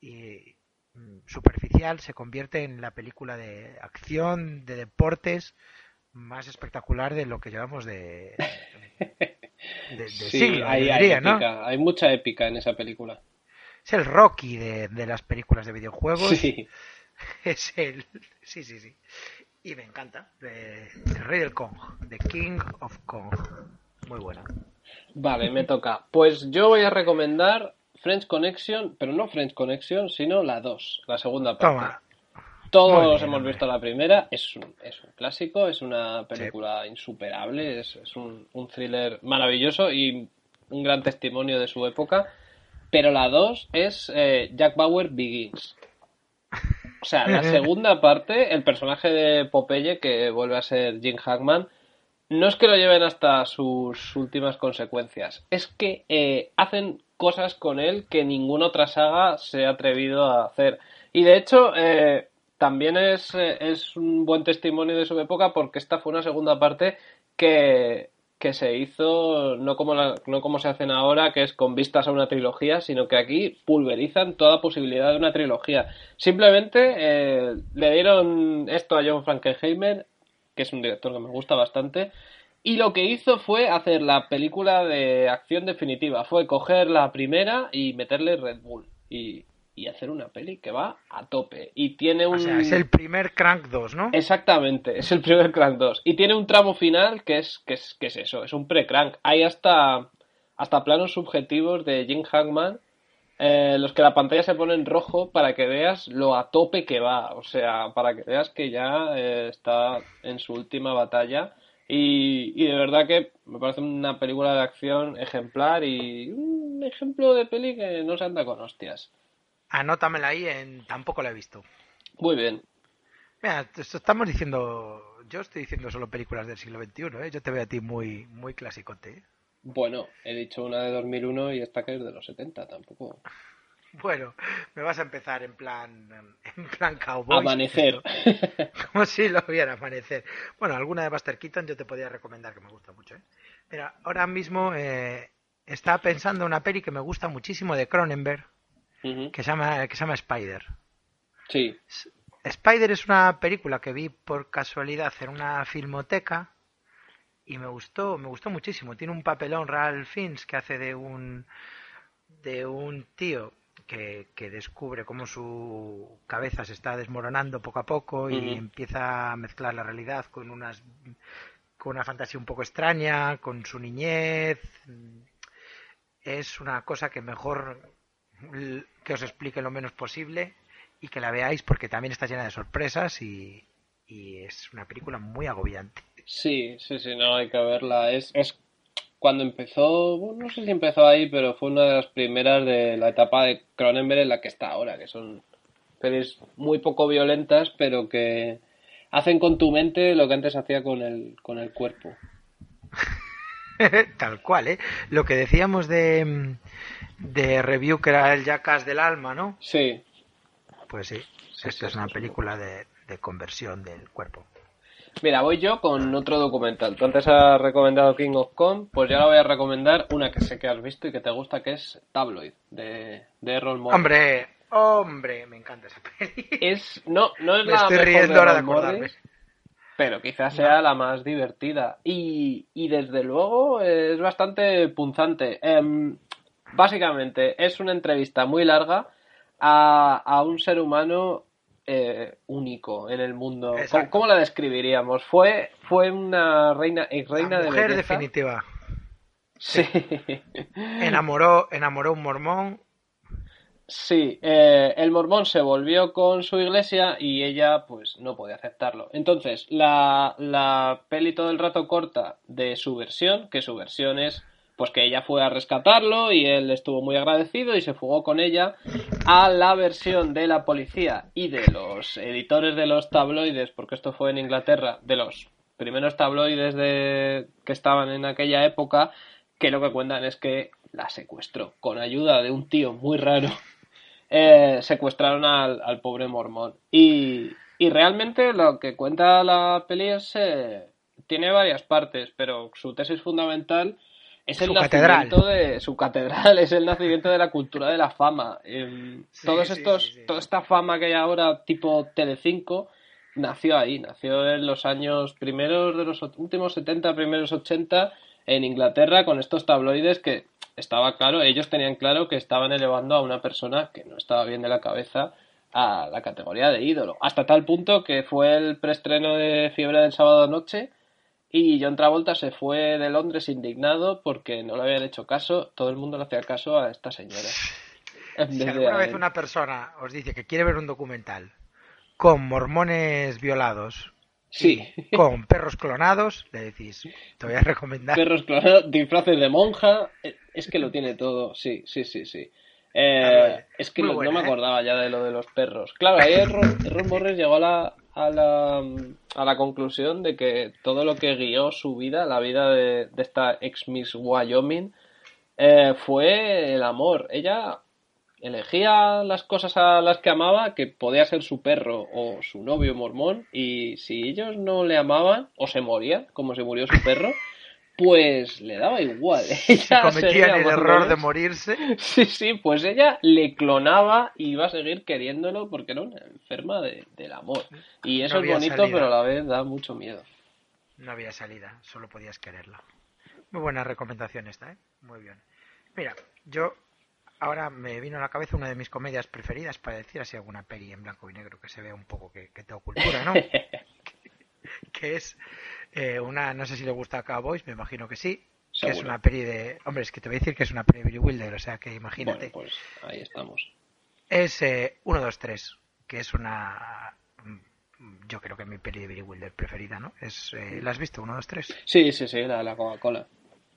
y, mm, superficial se convierte en la película de acción, de deportes más espectacular de lo que llevamos de, de, de Sí, siglo, hay, yo hay diría, ¿no? hay mucha épica en esa película. Es el Rocky de, de las películas de videojuegos. Sí. Es el. Sí, sí, sí. Y me encanta. De, el Rey del Kong. The King of Kong. Muy buena. Vale, me toca. Pues yo voy a recomendar French Connection, pero no French Connection, sino la 2, la segunda parte. Toma. Todos bien, hemos hombre. visto la primera, es un, es un clásico, es una película insuperable, es, es un, un thriller maravilloso y un gran testimonio de su época. Pero la 2 es eh, Jack Bauer Begins. O sea, la segunda parte, el personaje de Popeye, que vuelve a ser Jim Hackman, no es que lo lleven hasta sus últimas consecuencias, es que eh, hacen cosas con él que ninguna otra saga se ha atrevido a hacer. Y de hecho, eh, también es, es un buen testimonio de su época porque esta fue una segunda parte que, que se hizo no como, la- no como se hacen ahora, que es con vistas a una trilogía, sino que aquí pulverizan toda posibilidad de una trilogía. Simplemente eh, le dieron esto a John Frankenheimer, que es un director que me gusta bastante, y lo que hizo fue hacer la película de acción definitiva. Fue coger la primera y meterle Red Bull. Y, y hacer una peli que va a tope. Y tiene un... O sea, es el primer Crank 2, ¿no? Exactamente, es el primer Crank 2. Y tiene un tramo final que es, que es, que es eso, es un pre-Crank. Hay hasta, hasta planos subjetivos de Jim Hackman, eh, los que la pantalla se pone en rojo para que veas lo a tope que va. O sea, para que veas que ya eh, está en su última batalla. Y, y de verdad que me parece una película de acción ejemplar y un ejemplo de peli que no se anda con hostias. Anótamela ahí en. Tampoco la he visto. Muy bien. Mira, estamos diciendo. Yo estoy diciendo solo películas del siglo XXI, ¿eh? Yo te veo a ti muy, muy clasicote. ¿eh? Bueno, he dicho una de 2001 y esta que es de los 70, tampoco. Bueno, me vas a empezar en plan. En plan cowboy. Amanecer. Como si lo viera amanecer. Bueno, alguna de Buster Keaton yo te podría recomendar que me gusta mucho. ¿eh? Mira, ahora mismo eh, estaba pensando en una peli que me gusta muchísimo de Cronenberg, Que se llama, que se llama Spider. Sí, Spider es una película que vi por casualidad en una filmoteca y me gustó, me gustó muchísimo. Tiene un papelón Ralph Fiennes que hace de un de un tío que, que descubre cómo su cabeza se está desmoronando poco a poco y empieza a mezclar la realidad con unas con una fantasía un poco extraña, con su niñez. Es una cosa que mejor que os explique lo menos posible y que la veáis porque también está llena de sorpresas y, y es una película muy agobiante. sí, sí, sí, no, hay que verla. Es, es cuando empezó, bueno, no sé si empezó ahí, pero fue una de las primeras de la etapa de Cronenberg en la que está ahora, que son pelis muy poco violentas, pero que hacen con tu mente lo que antes hacía con el, con el cuerpo. Tal cual, ¿eh? Lo que decíamos de, de Review, que era el Jackass del alma, ¿no? Sí, Pues sí, Sí, esta sí, es una película de, de conversión del cuerpo. Mira, voy yo con otro documental. Tú antes has recomendado King of Kong, pues ya ahora voy a recomendar una que sé que has visto y que te gusta, que es Tabloid, de, de Errol Morris. Hombre, hombre, me encanta esa peli. Es, no, no es Me la estoy mejor riendo de ahora de Errol acordarme. Morris, pero quizás sea la más divertida. Y, y desde luego es bastante punzante. Em, básicamente es una entrevista muy larga a, a un ser humano eh, único en el mundo. ¿Cómo, la describiríamos? Fue, fue una reina, ex reina La de mujer belleza. definitiva. Sí. Enamoró, enamoró un mormón. Sí, eh, el mormón se volvió con su iglesia y ella pues no podía aceptarlo. Entonces, la, la peli todo el rato corta de su versión, que su versión es pues que ella fue a rescatarlo y él estuvo muy agradecido y se fugó con ella, a la versión de la policía y de los editores de los tabloides, porque esto fue en Inglaterra, de los primeros tabloides de, que estaban en aquella época, que lo que cuentan es que la secuestró con ayuda de un tío muy raro eh, secuestraron al, al pobre mormón. Y, y realmente lo que cuenta la peli eh, tiene varias partes, pero su tesis fundamental es el Su nacimiento catedral. de su catedral, es el nacimiento de la cultura de la fama. Em, Sí, todos sí, estos, sí. toda esta fama que hay ahora, tipo Telecinco, nació ahí, nació en los años primeros de los últimos 70, primeros 80 en Inglaterra con estos tabloides que estaba claro, ellos tenían claro que estaban elevando a una persona que no estaba bien de la cabeza a la categoría de ídolo. Hasta tal punto que fue el preestreno de Fiebre del sábado noche y John Travolta se fue de Londres indignado porque no le habían hecho caso, todo el mundo le hacía caso a esta señora. Si alguna vez una persona os dice que quiere ver un documental con mormones violados, Sí, con perros clonados, le decís, te voy a recomendar. perros clonados, disfraces de monja, eh, es que lo tiene todo, sí, sí, sí, sí. Eh, Claro, es que muy lo- buena, no me ¿eh? acordaba ya de lo de los perros. Claro, ahí Errol, Errol Morris llegó a la, a, la, a la conclusión de que todo lo que guió su vida, la vida de, de esta ex Miss Wyoming, eh, fue el amor. Ella elegía las cosas a las que amaba, que podía ser su perro o su novio mormón, y si ellos no le amaban o se morían, como se murió su perro, pues le daba igual. Ella seguía cometían el error de morirse, Sí, sí, pues ella le clonaba y iba a seguir queriéndolo porque era una enferma de- del amor. Y eso No es bonito, salida. pero a la vez da mucho miedo. no había salida, solo podías quererla. Muy buena recomendación esta, ¿eh? Muy bien. Mira, yo ahora me vino a la cabeza una de mis comedias preferidas para decir así alguna peli en blanco y negro que se vea un poco que, que tengo cultura, ¿no? que es eh, una, no sé si le gusta a Cowboys, me imagino que sí, que es una peli de... Hombre, es que te voy a decir que es una peli de Billy Wilder, o sea que imagínate. Bueno, pues ahí estamos. Es eh, 1, 2, 3, que es una... mm, Yo creo que es mi peli de Billy Wilder preferida, ¿no? Es, eh, ¿La has visto? 1, 2, 3. Sí, sí, sí, la de la Coca-Cola.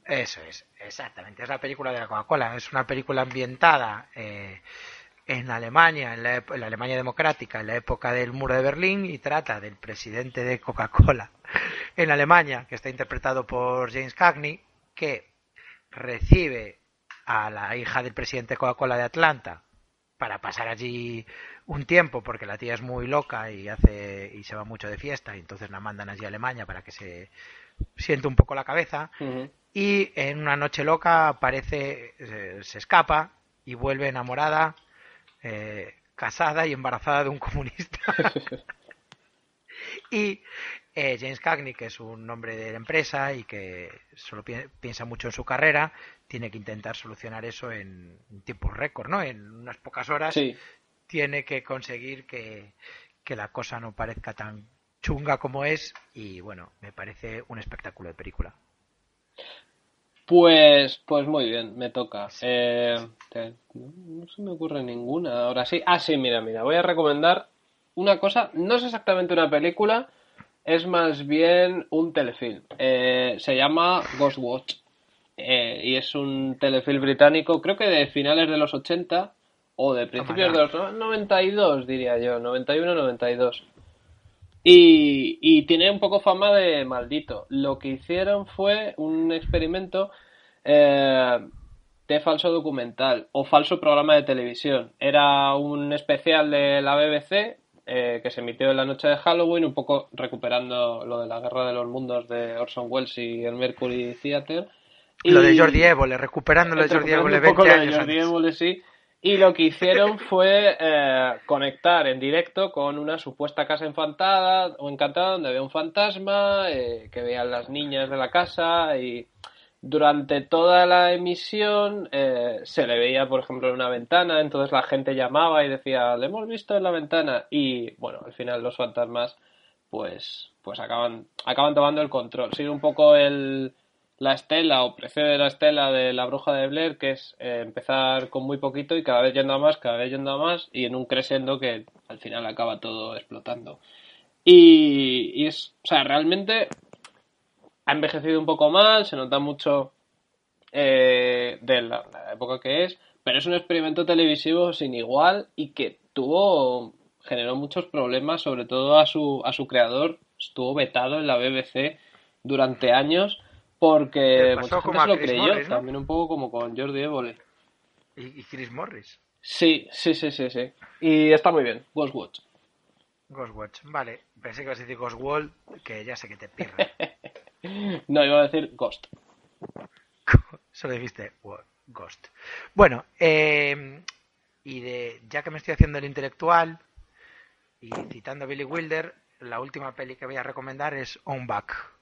Eso es, exactamente. Es la película de la Coca-Cola. Es una película ambientada eh, en Alemania, en la, en la Alemania democrática, en la época del muro de Berlín y trata del presidente de Coca-Cola en Alemania, que está interpretado por James Cagney, que recibe a la hija del presidente de Coca-Cola de Atlanta para pasar allí un tiempo porque la tía es muy loca y hace y se va mucho de fiesta y entonces la mandan allí a Alemania para que se siente un poco la cabeza. Y en una noche loca aparece, eh, se escapa y vuelve enamorada, eh, casada y embarazada de un comunista. y eh, James Cagney, que es un hombre de la empresa y que solo pi- piensa mucho en su carrera, tiene que intentar solucionar eso en tiempo récord, ¿no? En unas pocas horas Sí, tiene que conseguir que, que la cosa no parezca tan chunga como es y bueno, me parece un espectáculo de película. Pues, pues muy bien, me toca. Eh, no, se me ocurre ninguna. Ahora sí. Ah, sí, mira, mira. Voy a recomendar una cosa. No es exactamente una película, es más bien un telefilm. Eh, se llama Ghostwatch. Eh, y es un telefilm británico, creo que de finales de los 80 o de principios de los no- 92, diría yo. 91-92. Y, y tiene un poco fama de maldito. Lo que hicieron fue un experimento eh, de falso documental o falso programa de televisión. Era un especial de la BBC eh, que se emitió en la noche de Halloween, un poco recuperando lo de la Guerra de los Mundos de Orson Welles y el Mercury Theatre. Y... Lo de Jordi Évole, recuperando lo de Jordi Évole 20 un poco años lo de Jordi. Évole, sí. Y lo que hicieron fue eh, conectar en directo con una supuesta casa encantada, o encantada donde había un fantasma, eh, que veían las niñas de la casa y durante toda la emisión eh, se le veía, por ejemplo, en una ventana, entonces la gente llamaba y decía, le hemos visto en la ventana y bueno, al final los fantasmas pues, pues acaban, acaban tomando el control. Sigue un poco el, la estela o precede la estela de la bruja de Blair, que es eh, empezar con muy poquito y cada vez yendo a más, cada vez yendo a más y en un crescendo que al final acaba todo explotando. Y, es, o sea, realmente ha envejecido un poco mal, se nota mucho eh, de la, la, época que es, pero es un experimento televisivo sin igual y que tuvo, generó muchos problemas, sobre todo a su, a su creador, estuvo vetado en la BBC durante años porque mucha gente se lo Chris creyó, Morris, ¿no? también un poco como con Jordi Évole. Y, y Chris Morris. Sí, sí, sí, sí, sí. Y está muy bien, Ghostwatch. Ghostwatch. Vale, pensé que ibas a decir Ghostwall, que ya sé que te pierdes. No, iba a decir Ghost. Solo dijiste Ghost. Bueno, eh, y de ya que me estoy haciendo el intelectual y citando a Billy Wilder, la última peli que voy a recomendar es On Back.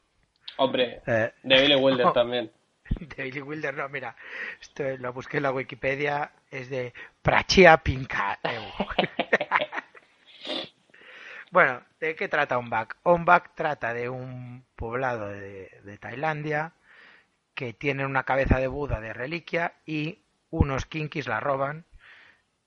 Hombre, Eh, de Billy Wilder también. de Billy Wilder, no, mira, esto lo busqué en la Wikipedia, es de Prachia Pinka. bueno, ¿de qué trata Ombak? Ombak trata de un poblado de, de Tailandia que tiene una cabeza de Buda de reliquia y unos kinkis la roban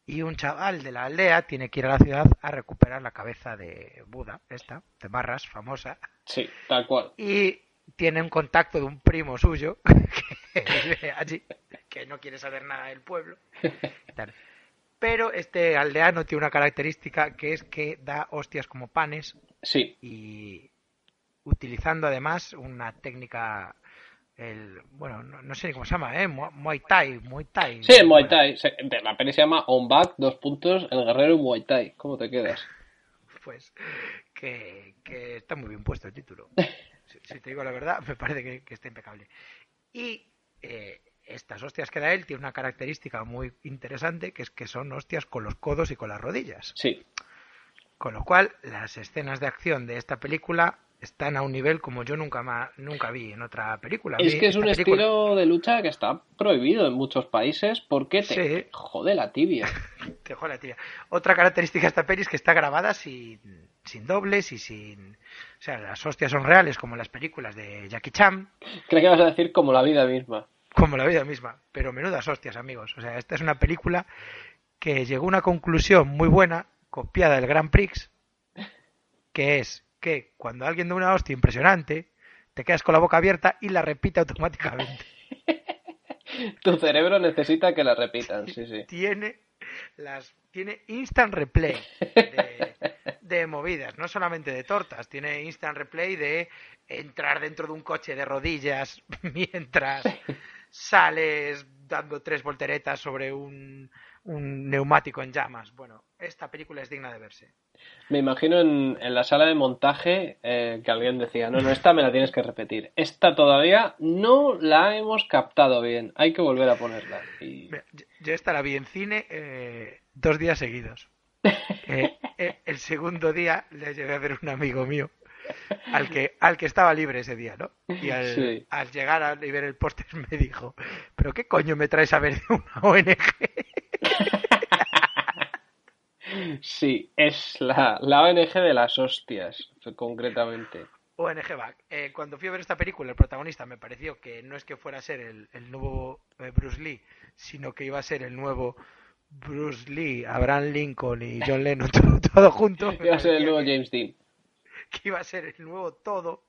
y un chaval de la aldea tiene que ir a la ciudad a recuperar la cabeza de Buda, esta, de Barras, famosa, Sí, tal cual. y tiene un contacto de un primo suyo que vive allí, que no quiere saber nada del pueblo. Pero este aldeano tiene una característica que es que da hostias como panes Sí, y utilizando además una técnica, el, bueno, no, no sé ni cómo se llama, ¿eh? Mu- Muay Thai, Muay Thai. sí, el Muay Thai. La peli se llama On Back, dos puntos, el guerrero Muay Thai. ¿Cómo te quedas? Pues que, que está muy bien puesto el título. Si, te digo la verdad, me parece que, que está impecable. Y eh, estas hostias que da él tiene una característica muy interesante, que es que son hostias con los codos y con las rodillas. Sí, Con lo cual, las escenas de acción de esta película están a un nivel como yo nunca ma- nunca vi en otra película. Es que es un película- estilo de lucha que está prohibido en muchos países porque te Sí. jode la tibia. Te jode la tía. Otra característica de esta peli es que está grabada sin, sin dobles y sin... O sea, las hostias son reales como en las películas de Jackie Chan, Creo que vas a decir como la vida misma. como la vida misma. Pero menudas hostias, amigos. O sea, esta es una película que llegó a una conclusión muy buena, copiada del Grand Prix, que es que cuando alguien da una hostia impresionante, te quedas con la boca abierta y la repite automáticamente. Tu cerebro necesita que la repitan, sí, sí. tiene las tiene instant replay de, de movidas, no solamente de tortas, tiene instant replay de entrar dentro de un coche de rodillas mientras sales dando tres volteretas sobre un, un neumático en llamas. Bueno, esta película es digna de verse. Me imagino en, en la sala de montaje eh, que alguien decía, no, no, esta me la tienes que repetir. Esta todavía no la hemos captado bien, hay que volver a ponerla. Y... Yo esta la vi en cine eh, dos días seguidos. Eh, eh, el segundo día le llevé a ver un amigo mío al que, al que estaba libre ese día, ¿no? Y al, Sí. al llegar a ver el póster me dijo, ¿pero qué coño me traes a ver de una ONG? Sí, es la, la ONG de las hostias, concretamente. ONG Back. Eh, cuando fui a ver esta película, el protagonista me pareció que no es que fuera a ser el, el nuevo Bruce Lee, sino que iba a ser el nuevo Bruce Lee, Abraham Lincoln y John Lennon, todo, todo junto. Me Iba a ser el nuevo James Dean. que iba a ser el nuevo todo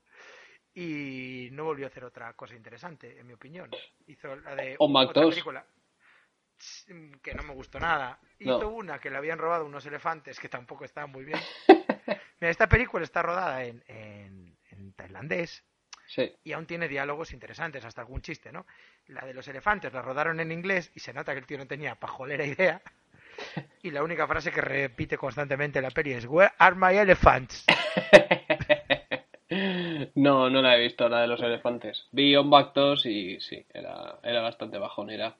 y no volvió a hacer otra cosa interesante, en mi opinión. Hizo la de otra 2. película que no me gustó nada. No. Hizo una que le habían robado unos elefantes que tampoco estaban muy bien. Mira, esta película está rodada en, en, en tailandés Sí, y aún tiene diálogos interesantes, hasta algún chiste, ¿no? La de los elefantes la rodaron en inglés y se nota que el tío no tenía pajolera idea. Y la única frase que repite constantemente en la peli es Where are my elephants? no, no la he visto, la de los elefantes. Vi On Back 2 y sí, era, era bastante bajonera.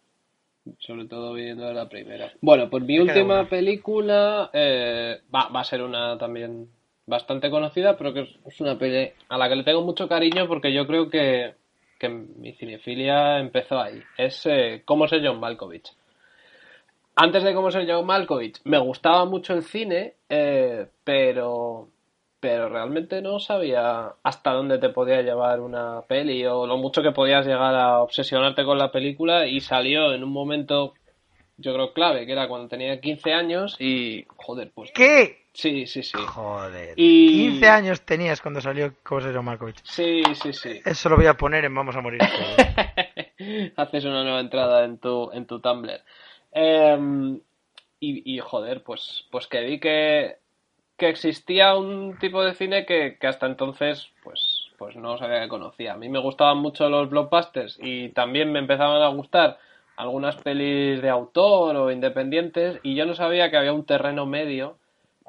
Sobre todo viendo la primera. Bueno, pues mi última película eh, va, va a ser una también bastante conocida, pero que es, una peli a la que le tengo mucho cariño porque yo creo que, que mi cinefilia empezó ahí. Es eh, Cómo ser John Malkovich. Antes de Cómo ser John Malkovich, me gustaba mucho el cine, eh, pero, pero realmente no sabía hasta dónde te podía llevar una peli o lo mucho que podías llegar a obsesionarte con la película y salió en un momento, yo creo, clave, que era cuando tenía 15 años y, joder, pues... ¿Qué? Sí, sí, sí. Joder. Y- 15 años tenías cuando salió Cosa de Malkovich. Sí, sí, sí. Eso lo voy a poner en Vamos a morir. Haces una nueva entrada en tu, en tu Tumblr. Em, y, y, joder, pues, pues que vi que, que existía un tipo de cine que, que hasta entonces pues, pues no sabía que conocía. A mí me gustaban mucho los blockbusters y también me empezaban a gustar algunas pelis de autor o independientes y yo no sabía que había un terreno medio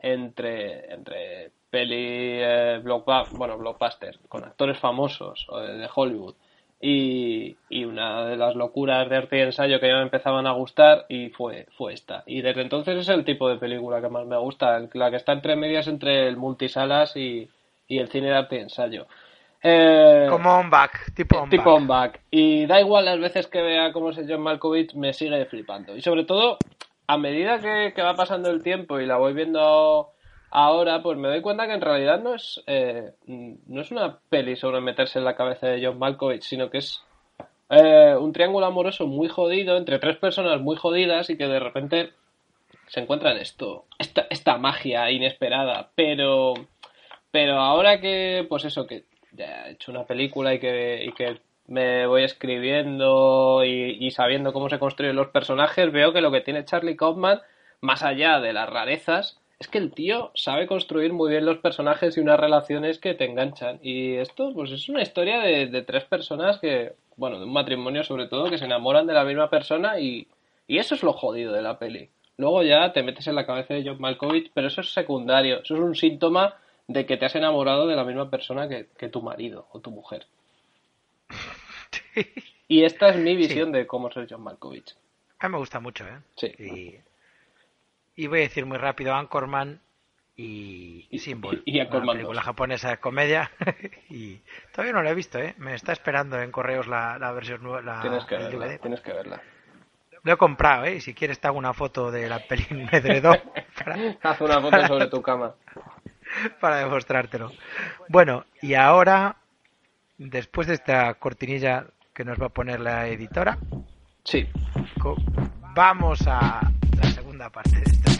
entre, entre peli eh, blockbu- bueno, blockbuster con actores famosos o de, Hollywood y, y una de las locuras de arte y ensayo que ya me empezaban a gustar y fue, fue esta. Y desde entonces es el tipo de película que más me gusta, la que está entre medias entre el multisalas y, y el cine de arte y ensayo. Eh, Como on back, tipo on tipo back. on back. Y da igual las veces que vea cómo es John Malkovich, me sigue flipando. Y sobre todo, a medida que, va pasando el tiempo y la voy viendo ahora, pues me doy cuenta que en realidad no es, eh, no es una peli sobre meterse en la cabeza de John Malkovich, sino que es eh, un triángulo amoroso muy jodido entre tres personas muy jodidas y que de repente se encuentran esto, esta, esta magia inesperada. Pero, pero ahora que, pues eso, que ya he hecho una película y que, y que me voy escribiendo y, y sabiendo cómo se construyen los personajes, veo que lo que tiene Charlie Kaufman, más allá de las rarezas, es que el tío sabe construir muy bien los personajes y unas relaciones que te enganchan. Y esto, pues es una historia de, de tres personas que, bueno, de un matrimonio sobre todo, que se enamoran de la misma persona y, y eso es lo jodido de la peli. Luego ya te metes en la cabeza de John Malkovich, pero eso es secundario, eso es un síntoma de que te has enamorado de la misma persona que, que tu marido o tu mujer. Y esta es mi visión de cómo ser John Malkovich. A mí me gusta mucho, ¿eh? Sí. Y, y voy a decir muy rápido Anchorman y, y Symbol. y Anchorman una película 2. japonesa de comedia. y todavía no la he visto, ¿eh? Me está esperando en correos la, la versión nueva, Tienes que verla, DVD. tienes que verla. Lo he comprado, ¿eh? Y si quieres te hago una foto de la peli en edredón para, Haz una foto sobre tu cama. para demostrártelo. Bueno, y ahora, después de esta cortinilla que nos va a poner la editora, Sí. vamos a la segunda parte de esta.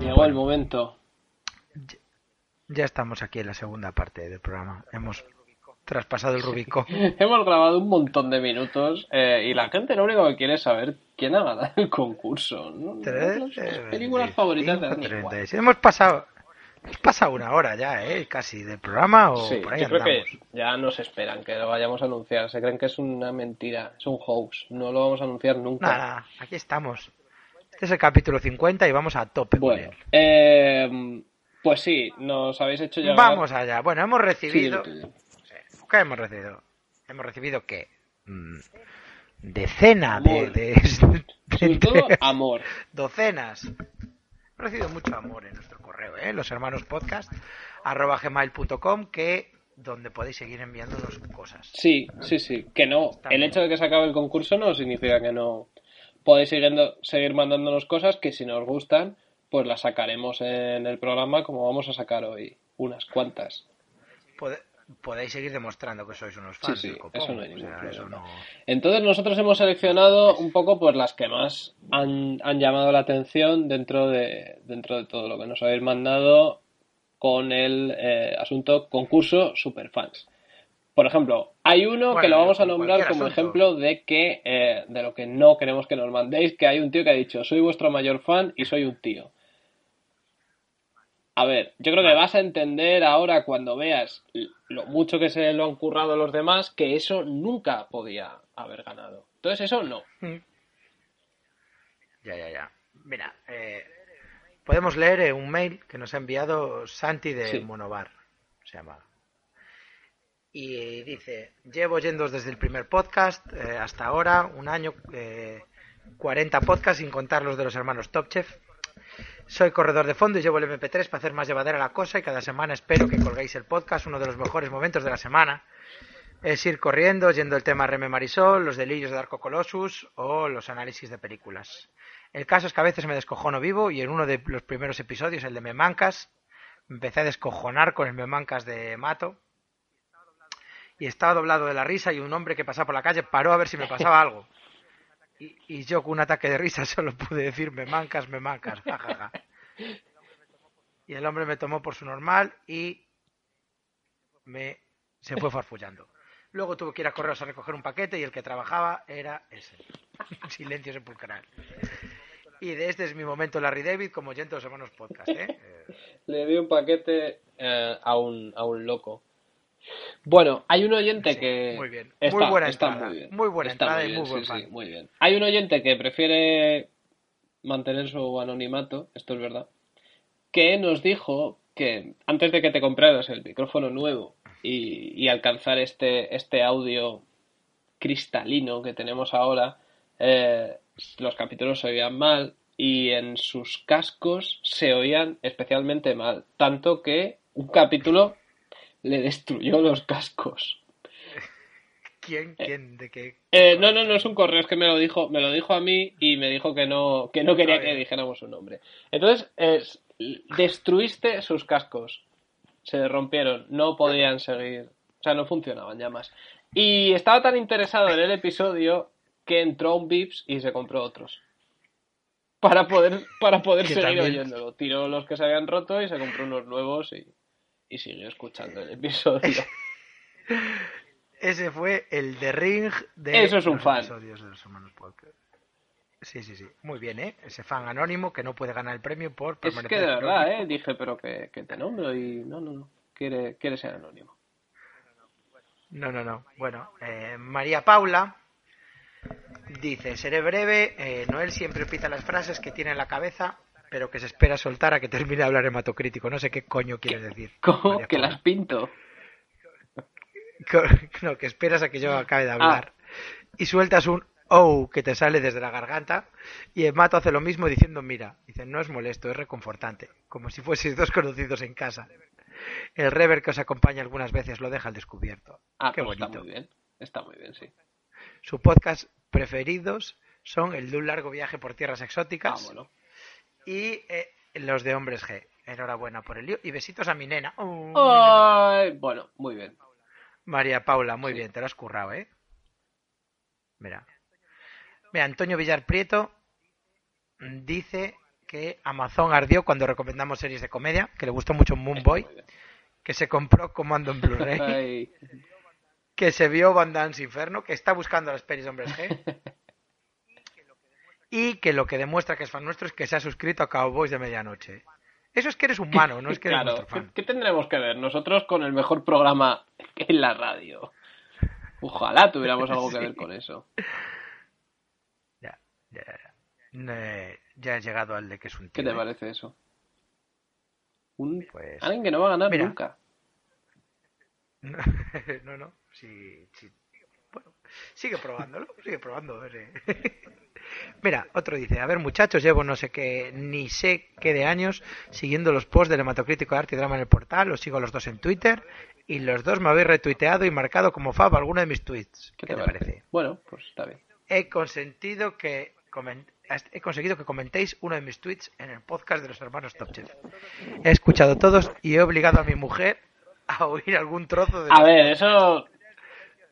Llegó el momento. Ya estamos aquí en la segunda parte del programa. Hemos traspasado el Rubicón. Hemos grabado un montón de minutos eh, y la gente lo único que quiere es saber quién ha ganado el concurso. ¿no? Las- las películas favoritas de Danny White. 36. Hemos pasado, hemos pasado una hora ya, ¿eh? Casi del programa o Sí, por ahí yo creo andamos. que ya nos esperan que lo vayamos a anunciar. Se creen que es una mentira, es un hoax. No lo vamos a anunciar nunca. Nada, aquí estamos. Este es el capítulo 50 y vamos a tope Bueno, eh, pues sí, nos habéis hecho llegar. Vamos allá. Bueno, hemos recibido... tú. ¿Qué hemos recibido? Hemos recibido qué? Mm, Decena de, Amor. de- Sobre todo amor. docenas. Hemos recibido mucho amor en nuestro correo, ¿eh? Los hermanos podcast arroba gmail.com que donde podéis seguir enviándonos cosas. Sí, sí, sí. Que no. Está El bien. hecho de que se acabe el concurso no significa que no podéis siguiendo, seguir mandándonos cosas que si nos gustan, pues las sacaremos en el programa como vamos a sacar hoy. Unas cuantas. Podéis seguir demostrando que sois unos fans sí, del copón, eso no hay o ningún sea, eso problema. no- Entonces nosotros hemos seleccionado un poco pues las que más han, han llamado la atención dentro de, dentro de todo lo que nos habéis mandado con el eh, asunto concurso Superfans. Por ejemplo, hay uno que lo vamos a nombrar como asunto. ejemplo de que eh, de lo que no queremos que nos mandéis, que hay un tío que ha dicho soy vuestro mayor fan y soy un tío. A ver, yo creo que vas a entender ahora cuando veas lo mucho que se lo han currado los demás que eso nunca podía haber ganado. Entonces eso no. Ya, ya, ya. Mira, eh, podemos leer eh, un mail que nos ha enviado Santi de Sí. Monobar, se llama. Y dice, llevo yendo desde el primer podcast eh, hasta ahora, un año, eh, 40 podcasts sin contar los de los hermanos Top Chef. Soy corredor de fondo y llevo el MP3 para hacer más llevadera la cosa y cada semana espero que colguéis el podcast, uno de los mejores momentos de la semana. Es ir corriendo, yendo el tema Reme Marisol, los delirios de Darko Colossus o los análisis de películas. El caso es que a veces me descojono vivo y en uno de los primeros episodios, el de Memancas, me empecé a descojonar con el Memancas de Mato y estaba doblado de la risa y un hombre que pasaba por la calle paró a ver si me pasaba algo. Y, y yo con un ataque de risa solo pude decir Memancas, Memancas, jajaja. Y el hombre me tomó por su normal y me se fue farfullando. Luego tuve que ir a correos a recoger un paquete y el que trabajaba era ese. Silencio sepulcral. Y de este es mi momento Larry David como oyente de los hermanos podcast. Eh, Le di un paquete eh, a, un, a un loco. Bueno, hay un oyente Sí, que... muy bien. Está, Muy buena está entrada. Muy, bien. Muy buena Está entrada y bien, muy buen sí, fan. sí, muy bien. Hay un oyente que prefiere mantener su anonimato, esto es verdad, que nos dijo que antes de que te compraras el micrófono nuevo y, y alcanzar este, este audio cristalino que tenemos ahora, eh, los capítulos se oían mal y en sus cascos se oían especialmente mal, tanto que un capítulo le destruyó los cascos. ¿Quién? ¿Quién? ¿De qué? Eh, no, no, no es un correo, es que me lo dijo, me lo dijo a mí y me dijo que no, que no quería Está que dijéramos su nombre. Entonces, es- destruiste sus cascos. Se rompieron, no podían seguir, o sea, no funcionaban ya más. Y estaba tan interesado en el episodio que entró a un Vips y se compró otros. Para poder, para poder seguir oyéndolo. Tiró los que se habían roto y se compró unos nuevos y, y siguió escuchando el episodio. Ese fue el de Ring de Eso es un los fan. episodios de los hermanos podcast. Sí, sí, sí. Muy bien, ¿eh? Ese fan anónimo que no puede ganar el premio por Es permanecer que de verdad, anónimo. ¿eh? Dije, pero que, que te nombro y no, no, no. Quiere, quiere ser anónimo. No, no, no. Bueno, eh, María Paula dice, seré breve, eh, Noel siempre pita las frases que tiene en la cabeza, pero que se espera soltar a que termine de hablar hematocrítico. No sé qué coño quieres decir. ¿Cómo? María Que Paula. las pinto. No, que esperas a que yo acabe de hablar. Y sueltas un oh que te sale desde la garganta. Y el mato hace lo mismo diciendo, mira, dice, no es molesto, es reconfortante. Como si fueseis dos conocidos en casa. El rever que os acompaña algunas veces lo deja al descubierto. Ah, Qué pues está bonito. muy bien. Está muy bien, sí. Su podcast preferidos son el de un largo viaje por tierras Ah, exóticas bueno. Y eh, los de hombres G. Enhorabuena por el lío. Y besitos a mi nena. Oh, mi nena. Ay, bueno, muy bien. María Paula, muy Sí. bien, te lo has currado, ¿eh? Mira. Mira, Antonio Villar Prieto dice que Amazon ardió cuando recomendamos series de comedia, que le gustó mucho Moon Boy, que se compró Comando en Blu-ray, Ay, que se vio Van Dance Inferno, que está buscando las pelis de hombres G. Y que lo que demuestra que es fan nuestro es que se ha suscrito a Cowboys de Medianoche. Eso es que eres humano, no es que eres claro, nuestro ¿qué, fan. qué tendremos que ver? Nosotros con el mejor programa en la radio. Ojalá tuviéramos algo que ver con eso. Ya, ya, ya. Eh, ya he llegado al de que es un ¿Qué tío. te ¿eh? parece eso? Un... Pues- Alguien que no va a ganar Mira. nunca. No, no, no. Sí, sí. Sigue probándolo, sigue probando. eh. Mira, otro dice, a ver muchachos, llevo no sé qué, ni sé qué de años siguiendo los posts del hematocrítico de arte y drama en el portal, los sigo a los dos en Twitter y los dos me habéis retuiteado y marcado como fab alguno de mis tweets. ¿Qué, te, parece? Bueno, pues está bien. He consentido que he conseguido que comentéis uno de mis tweets en el podcast de los hermanos Top Chef. He escuchado todos y he obligado a mi mujer a oír algún trozo de A ver, eso.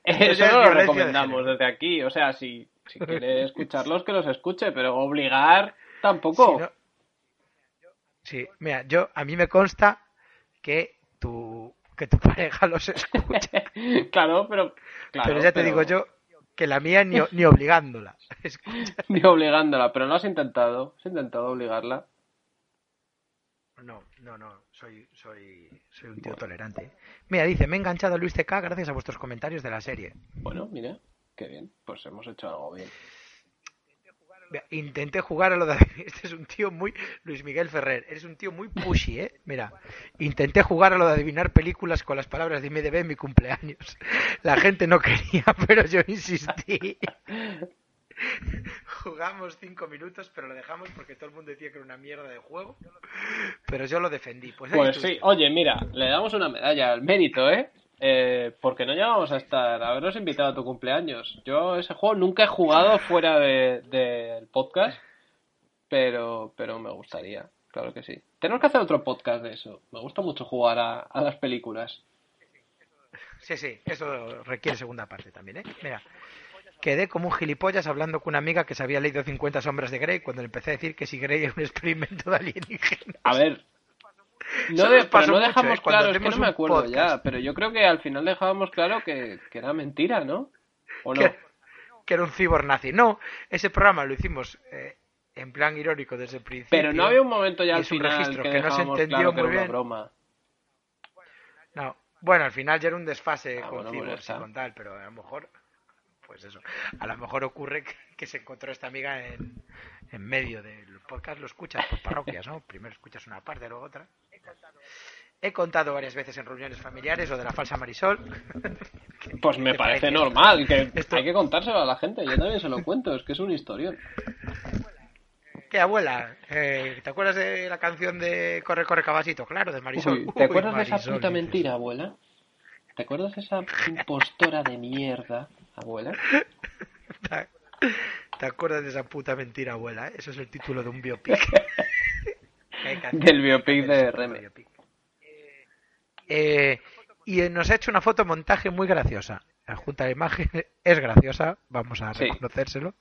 Eso no lo de recomendamos desde aquí. O sea, si, si quiere escucharlos, que los escuche, pero obligar tampoco. Si no- Sí, mira, yo a mí me consta que tu que tu pareja los escucha, claro, pero. claro, pero ya te pero digo yo que la mía ni, ni obligándola. Ni obligándola, pero no has intentado. Has intentado obligarla. no, no, no, soy, soy, soy un tío tolerante. Mira, dice, me he enganchado a Luis TK gracias a vuestros comentarios de la serie. Bueno, mira, qué bien. Pues hemos hecho algo bien. Intenté jugar a lo de... Este es un tío muy... Luis Miguel Ferrer, eres un tío muy pushy, ¿eh? Mira, intenté jugar a lo de adivinar películas con las palabras de IMDB en mi cumpleaños. La gente no quería, pero yo insistí. Jugamos cinco minutos, pero lo dejamos porque todo el mundo decía que era una mierda de juego. Pero yo lo defendí. Pues, Pues sí, oye, mira, le damos una medalla al mérito, ¿eh? Eh, porque no llegamos a estar, a habernos invitado a tu cumpleaños. Yo ese juego nunca he jugado fuera de- del podcast, pero, pero me gustaría, claro que sí. Tenemos que hacer otro podcast de eso. Me gusta mucho jugar a, a las películas. Sí, sí, eso requiere segunda parte también, ¿eh? Mira, quedé como un gilipollas hablando con una amiga que se había leído 50 sombras de Grey cuando le empecé a decir que si Grey era un experimento de alienígenas. A ver, no, de- pero no mucho, dejamos ¿eh? Cuando claro, es que no me acuerdo ya, podcast. pero yo creo que al final dejábamos claro que, que era mentira, ¿no? ¿O no? que, que era un cibor nazi. No, ese programa lo hicimos eh, en plan irónico desde el principio. Pero no había un momento ya al final registro que, que no se entendió claro muy era una bien. broma. No, bueno, al final ya era un desfase Ah, con bueno, pues ya con tal, pero a lo mejor, pues eso, a lo mejor ocurre que, que se encontró esta amiga en, en medio del podcast, lo escuchas por parroquias, ¿no? Primero escuchas una parte, luego otra. He contado varias veces en reuniones familiares o de la falsa Marisol. Pues me ¿Te parece parece? normal, que Esto- hay que contárselo a la gente. Yo también se lo cuento, es que es un historión. ¿Qué abuela? Eh, ¿Te acuerdas de la canción de Corre, corre, caballito? Claro, de Marisol. Uy, ¿Te Uy, acuerdas de esa puta mentira, abuela? ¿Te acuerdas de esa impostora de mierda, abuela? ¿Te, acuerdas de esa puta mentira, abuela? Eso es el título de un biopic. Del biopic de biopic. Eh, y nos ha hecho una foto montaje muy graciosa. La junta de imagen es graciosa, vamos a Sí. reconocérselo.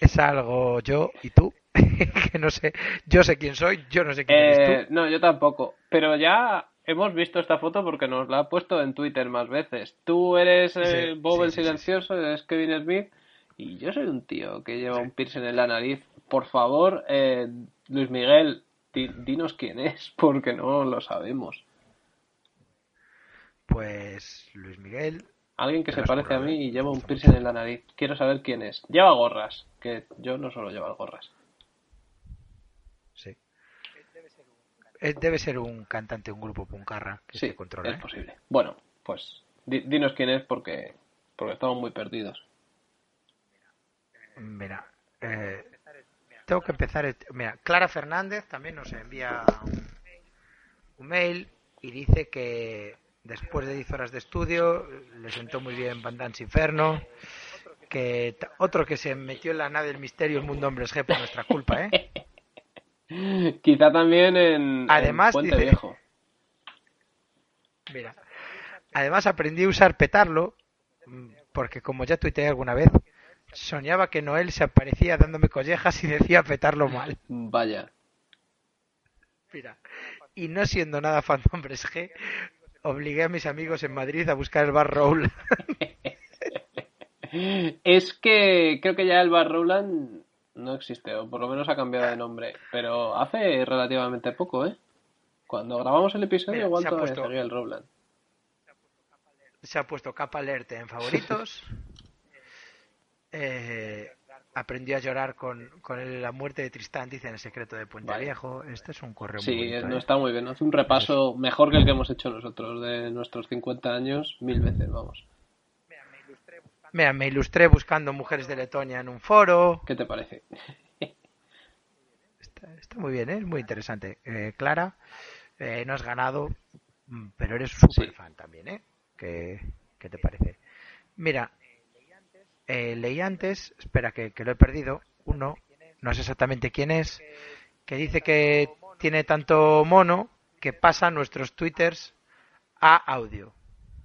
Es algo yo y tú, que no sé, yo sé quién soy, yo no sé quién eres Eh, tú. no, yo tampoco. Pero ya hemos visto esta foto porque nos la ha puesto en Twitter más veces. Tú eres eh, Sí, Bob sí, el sí, silencioso, eres Kevin Smith y yo soy un tío que lleva un piercing en la nariz. Por favor, eh, Luis Miguel, di- dinos quién es porque no lo sabemos. Pues Luis Miguel, Alguien que se parece a mí ¿eh? y lleva un piercing en la nariz. Quiero saber quién es. Lleva gorras, que yo no suelo llevar gorras. sí. Eh, Debe ser un cantante, un grupo puncarra que Sí, se controla. es ¿eh? posible. Bueno, pues di- dinos quién es porque porque estamos muy perdidos. Mira, eh, tengo que empezar. Mira, Clara Fernández también nos envía un, un mail y dice que después de 10 horas de estudio le sentó muy bien Van Dance Inferno. Que otro que se metió en la nave del misterio, el mundo hombres G por nuestra culpa, ¿eh? Quizá también en, Además, en Puente dice- Viejo. Mira, además aprendí a usar petarlo mm, porque como ya tuiteé alguna vez, soñaba que Noel se aparecía dándome collejas y decía petarlo mal. Vaya. Mira, y no siendo nada fan de hombres G, obligué a mis amigos en Madrid a buscar el bar Roll. Es que creo que ya el Bar Rowland no existe, o por lo menos ha cambiado de nombre, pero hace relativamente poco, ¿eh? Cuando grabamos el episodio, Mira, igual todavía puesto- el Rowland. Se ha puesto capa alerte en favoritos. Eh, aprendió a llorar con, con la muerte de Tristán, dice en el secreto de Puente Vale. Viejo. Este es un correo muy Sí, bonito, no ¿eh? está muy bien. Hace un repaso mejor que el que hemos hecho nosotros de nuestros 50 años, mil veces, vamos. Mira, me ilustré buscando mujeres de Letonia en un foro. ¿Qué te parece? Está, está muy bien, ¿eh? es muy interesante. Eh, Clara, eh, no has ganado, mm, pero eres súper Sí. fan también, ¿eh? ¿Qué, qué te parece? Mira, leí antes, espera que, que lo he perdido, uno, no sé exactamente quién es, que dice que tiene tanto mono que pasa nuestros twitters a audio.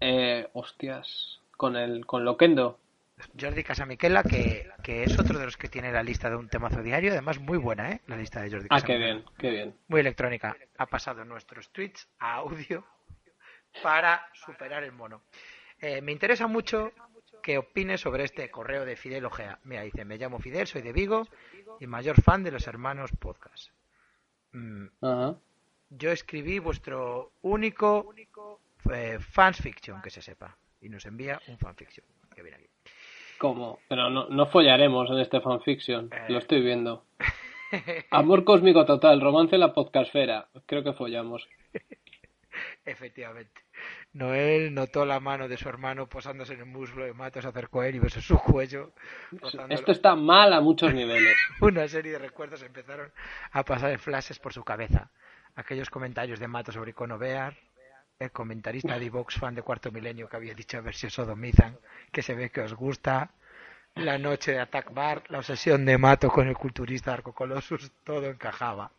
Eh, hostias, con el con Loquendo. Jordi Casamiquela, que, que es otro de los que tiene la lista de un temazo diario, además muy buena, ¿eh? La lista de Jordi Ah, qué bien, qué bien. muy electrónica. Ha pasado nuestros tweets a audio para superar el mono. Eh, me interesa mucho que opines sobre este correo de Fidel Ojea. Mira, dice, me llamo Fidel, soy de Vigo y mayor fan de los hermanos podcast. mm, yo escribí vuestro único eh, fanfiction, que se sepa. Y nos envía un fanfiction. Que viene aquí. ¿Cómo? Pero no, no follaremos en este fanfiction. Eh. Lo estoy viendo. Amor cósmico total, romance en la podcastfera. Creo que follamos. Efectivamente. Noel notó la mano de su hermano posándose en el muslo de Mato, se acercó a él y besó su cuello. rozándolo. Esto está mal a muchos niveles. Una serie de recuerdos empezaron a pasar en flashes por su cabeza. Aquellos comentarios de Mato sobre Icono Bear, el comentarista de Vox fan de Cuarto Milenio que había dicho a ver si os sodomizan, que se ve que os gusta, la noche de Attack Bar, la obsesión de Mato con el culturista Arco Colossus, todo encajaba.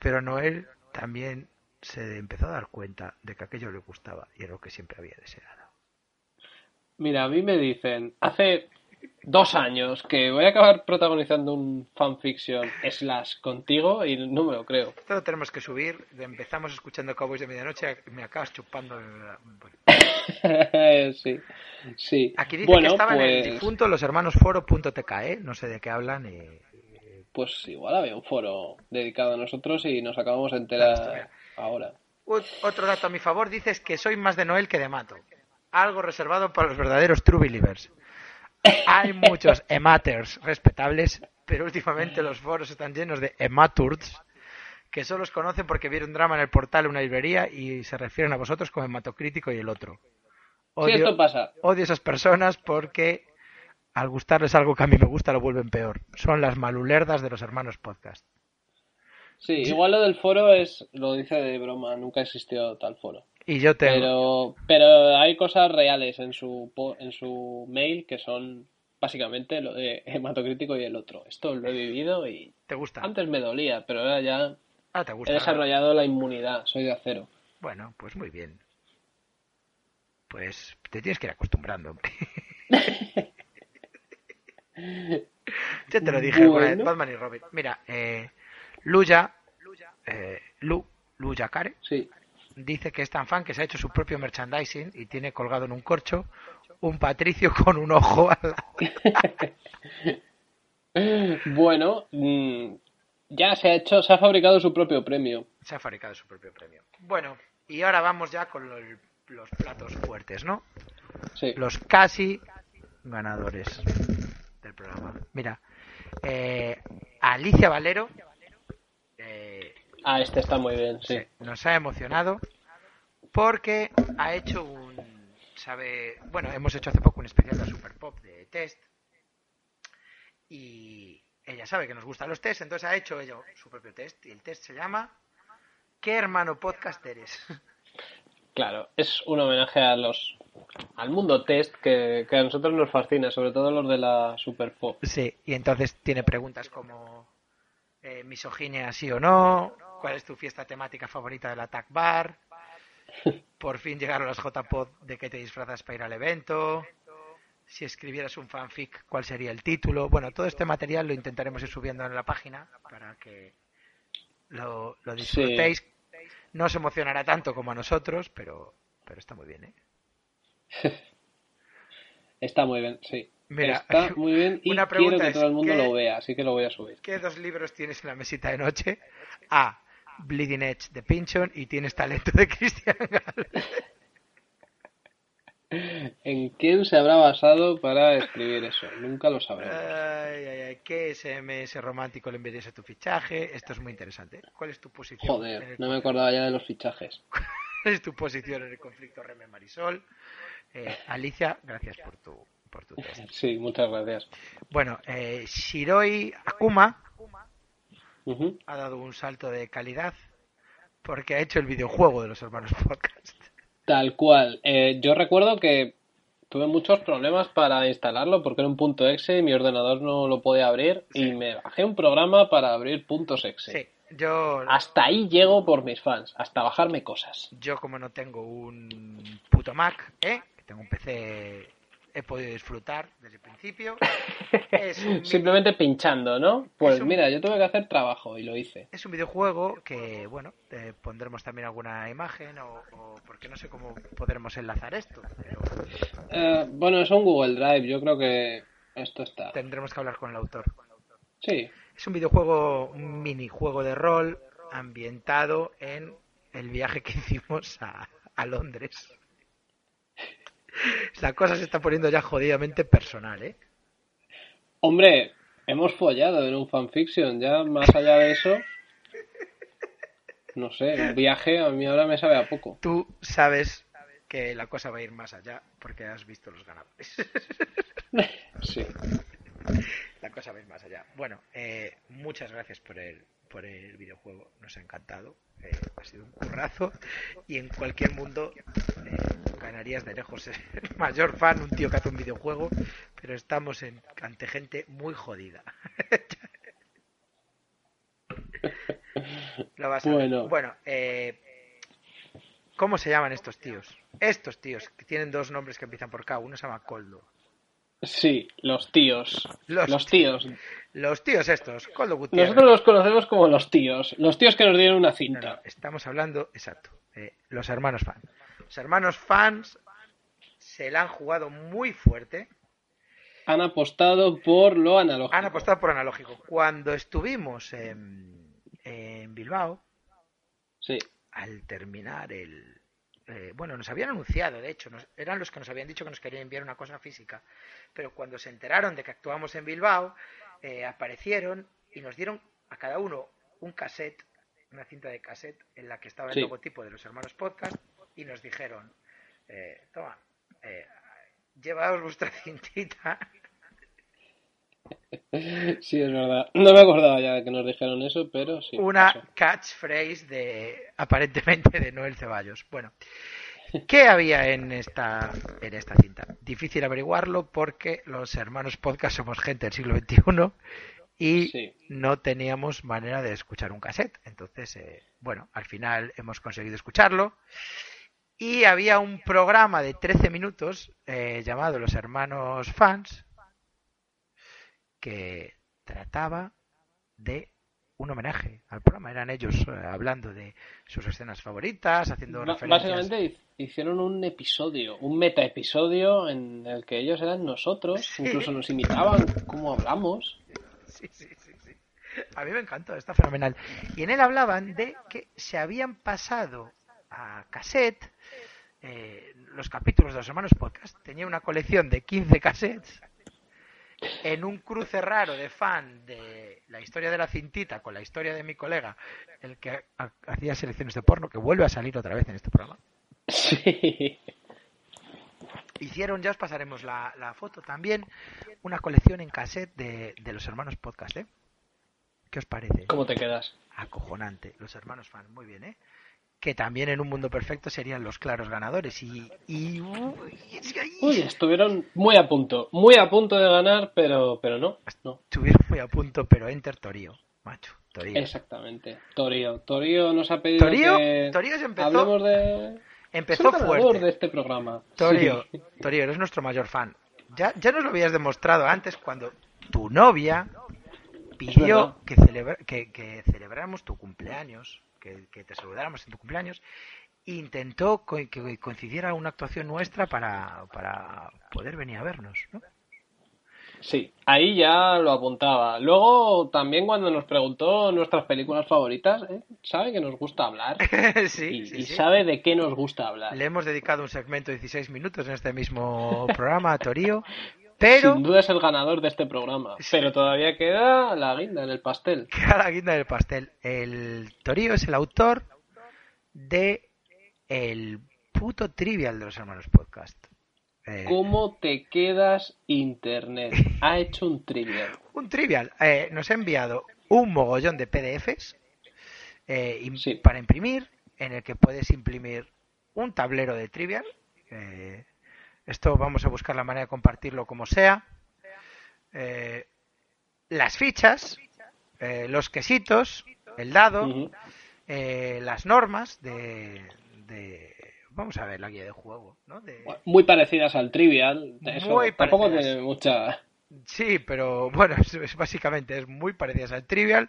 Pero Noel también se empezó a dar cuenta de que aquello le gustaba y era lo que siempre había deseado. Mira, a mí me dicen, hace dos años que voy a acabar protagonizando un fanfiction slash contigo y no me lo creo. Esto lo tenemos que subir. Empezamos escuchando Cowboys de Medianoche y me acabas chupando. bueno. sí, sí. Aquí dice bueno, que estaban en el pues, difunto los hermanos foro.tk, ¿eh? No sé de qué hablan. Y... pues igual había un foro dedicado a nosotros y nos acabamos de enterar ahora. Ot- Otro dato a mi favor dice es que soy más de Noel que de Mato. Algo reservado para los verdaderos true believers. Hay muchos ematers respetables, pero últimamente los foros están llenos de ematurds que solo os conocen porque vieron drama en el portal una librería y se refieren a vosotros como hematocrítico y el otro. Sí, esto pasa. odio a esas personas porque al gustarles algo que a mí me gusta lo vuelven peor. Son las malulerdas de los hermanos podcast. Sí, igual lo del foro es, lo dice de broma, nunca existió tal foro. Y yo te... Pero, pero hay cosas reales en su, en su mail que son básicamente lo de hematocrítico y el otro. Esto lo he vivido y ¿Te gusta? antes me dolía, pero ahora ya Ah, te he gusta. desarrollado la inmunidad, soy de acero. Bueno, pues muy bien. Pues te tienes que ir acostumbrando, hombre. Yo te lo dije Bueno. Batman y Robin. Mira, eh, Luya, eh, Lu, Luya Care, Sí. Dice que es tan fan que se ha hecho su propio merchandising y tiene colgado en un corcho un Patricio con un ojo al lado. Bueno, mm, ya se ha hecho, se ha fabricado su propio premio. Se ha fabricado su propio premio. Bueno, y ahora vamos ya con lo- los platos fuertes, ¿no? Sí. los casi ganadores del programa. Mira, eh, Alicia Valero eh, Ah, este está muy bien, sí. sí, nos ha emocionado porque ha hecho un, sabe, bueno, hemos hecho hace poco un especial de Super Pop de test y ella sabe que nos gustan los test, entonces ha hecho ella su propio test y el test se llama ¿Qué hermano podcast eres? Claro, es un homenaje a los al mundo test que, que a nosotros nos fascina, sobre todo los de la Super Pop. Sí, y entonces tiene preguntas como eh, misoginia sí o no, cuál es tu fiesta temática favorita del Attack Bar, por fin llegaron las JPod de qué te disfrazas para ir al evento, si escribieras un fanfic, cuál sería el título. Bueno, todo este material lo intentaremos ir subiendo en la página para que lo, lo disfrutéis. No os emocionará tanto como a nosotros, pero, pero está muy bien, ¿eh? Está muy bien, sí. Mira, Está muy bien y una quiero pregunta que es, todo el mundo ¿qué- lo vea, así que lo voy a subir. ¿Qué dos libros tienes en la mesita de noche? A. Bleeding Edge de Pinchon y tienes talento de Christian Gale. ¿En quién se habrá basado para escribir eso? Nunca lo sabremos. Ay, ay, ay, ¿Qué SMS romántico le enviarías a tu fichaje? Esto es muy interesante. ¿Cuál es tu posición? Joder, no me acordaba ya de los fichajes. ¿Cuál es tu posición en el conflicto Reme Marisol? Eh, Alicia, gracias por tu, por tu test. Sí, muchas gracias. Bueno, eh, Shiroi Akuma Ha dado un salto de calidad porque ha hecho el videojuego de los hermanos podcast. Tal cual. Eh, yo recuerdo que tuve muchos problemas para instalarlo porque era un punto exe y mi ordenador no lo podía abrir y me bajé un programa para abrir puntos exe. Sí, yo, Hasta ahí llego por mis fans, hasta bajarme cosas. yo como no tengo un puto Mac, ¿eh? que tengo un PC, he podido disfrutar desde el principio. Es un, Simplemente pinchando, ¿no? Pues Es un- mira, yo tuve que hacer trabajo y lo hice. es un videojuego que, bueno, eh, pondremos también alguna imagen o, o porque no sé cómo podremos enlazar esto, pero Eh, bueno, es un Google Drive, yo creo que esto está. tendremos que hablar con el autor. Sí, Es un videojuego, un minijuego de rol ambientado en el viaje que hicimos a, a Londres. La cosa se está poniendo ya jodidamente personal, ¿eh? Hombre, hemos follado en un fanfiction, ya más allá de eso. No sé, un viaje a mí ahora me sabe a poco. Tú sabes que la cosa va a ir más allá porque has visto los ganadores. Sí. la cosa va a ir más allá. Bueno, eh, muchas gracias por el, por el videojuego, nos ha encantado. Eh, ha sido un currazo y en cualquier mundo eh, ganarías de lejos el mayor fan, un tío que hace un videojuego, pero estamos en, ante gente muy jodida. Lo vas a ver. Bueno. Bueno, eh, ¿cómo se llaman estos tíos? Estos tíos, que tienen dos nombres que empiezan por K. Uno se llama Coldo. Sí, los tíos. Los Los, tíos. Los tíos estos, Coldo Gutiérrez. Nosotros los conocemos como los tíos. Los tíos que nos dieron una cinta. no, estamos hablando, exacto, eh, los hermanos fans. Los hermanos fans se la han jugado muy fuerte, Han apostado por lo analógico. han apostado por analógico. Cuando estuvimos en, en Bilbao, Sí. al terminar el... eh, bueno, nos habían anunciado, de hecho, nos- eran los que nos habían dicho que nos querían enviar una cosa física, pero cuando se enteraron de que actuamos en Bilbao, eh, aparecieron y nos dieron a cada uno un cassette, una cinta de cassette en la que estaba el Sí. logotipo de los hermanos podcast y nos dijeron, eh, toma, eh, llevaos vuestra cintita. Sí, es verdad. No me acordaba ya de que nos dijeron eso, pero sí. una pasó. catchphrase de aparentemente de Noel Ceballos. Bueno, ¿qué había en esta en esta cinta? Difícil averiguarlo porque los hermanos podcast somos gente del siglo XXI y Sí. no teníamos manera de escuchar un cassette. Entonces, eh, bueno, al final hemos conseguido escucharlo. Y había un programa de 13 minutos eh, llamado Los Hermanos Fans que trataba de un homenaje al programa. Eran ellos eh, hablando de sus escenas favoritas, haciendo referencias. Básicamente hi- hicieron un episodio, un meta episodio en el que ellos eran nosotros, Sí. incluso nos imitaban cómo hablamos. Sí, sí, sí, sí. A mí me encantó, está fenomenal. Y en él hablaban de que se habían pasado a cassette eh, los capítulos de los hermanos podcast. Tenía una colección de 15 cassettes en un cruce raro de fan de la historia de la cintita con la historia de mi colega, el que ha- hacía selecciones de porno, que vuelve a salir otra vez en este programa. Sí. Hicieron, ya os pasaremos la, la foto también, una colección en cassette de, de los hermanos podcast, ¿eh? ¿Qué os parece? ¿Cómo te quedas? acojonante. Los hermanos fan, muy bien, ¿eh? Que también en un mundo perfecto serían los claros ganadores. Y. y, uy, estuvieron muy a punto, muy a punto de ganar, pero, pero no. no. estuvieron muy a punto, pero Enter Torío, macho. Torío. Exactamente. Torío. Torío nos ha pedido Torío, que Torío se empezó, hablemos de... empezó fuerte. de este programa. Torío, Sí. Torío, eres nuestro mayor fan. Ya, ya nos lo habías demostrado antes cuando tu novia pidió que, celebra- que, que celebráramos tu cumpleaños, que, que te saludáramos en tu cumpleaños. Intentó co- que coincidiera una actuación nuestra para, para poder venir a vernos, ¿no? Sí, ahí ya lo apuntaba. Luego también cuando nos preguntó nuestras películas favoritas, ¿eh? sabe que nos gusta hablar sí, y, sí, y sí. sabe de qué nos gusta hablar. Le hemos dedicado un segmento de 16 minutos en este mismo programa a Torío, pero Sin duda es el ganador de este programa, Sí. pero todavía queda la guinda en el pastel. queda la guinda del pastel. El Torío es el autor de el puto trivial de los hermanos podcast. Eh, ¿Cómo te quedas internet? Ha hecho un trivial. un trivial. Eh, nos ha enviado un mogollón de PDFs eh, Sí. para imprimir, en el que puedes imprimir un tablero de trivial. eh, esto vamos a buscar la manera de compartirlo como sea. Eh, las fichas, eh, los quesitos, el dado, Ujú. eh, las normas de, de- Vamos a ver la guía de juego, ¿no? De- Muy parecidas al trivial. Eso Muy tampoco parecidas. tiene mucha. Sí, pero bueno, es, es básicamente es muy parecidas al trivial,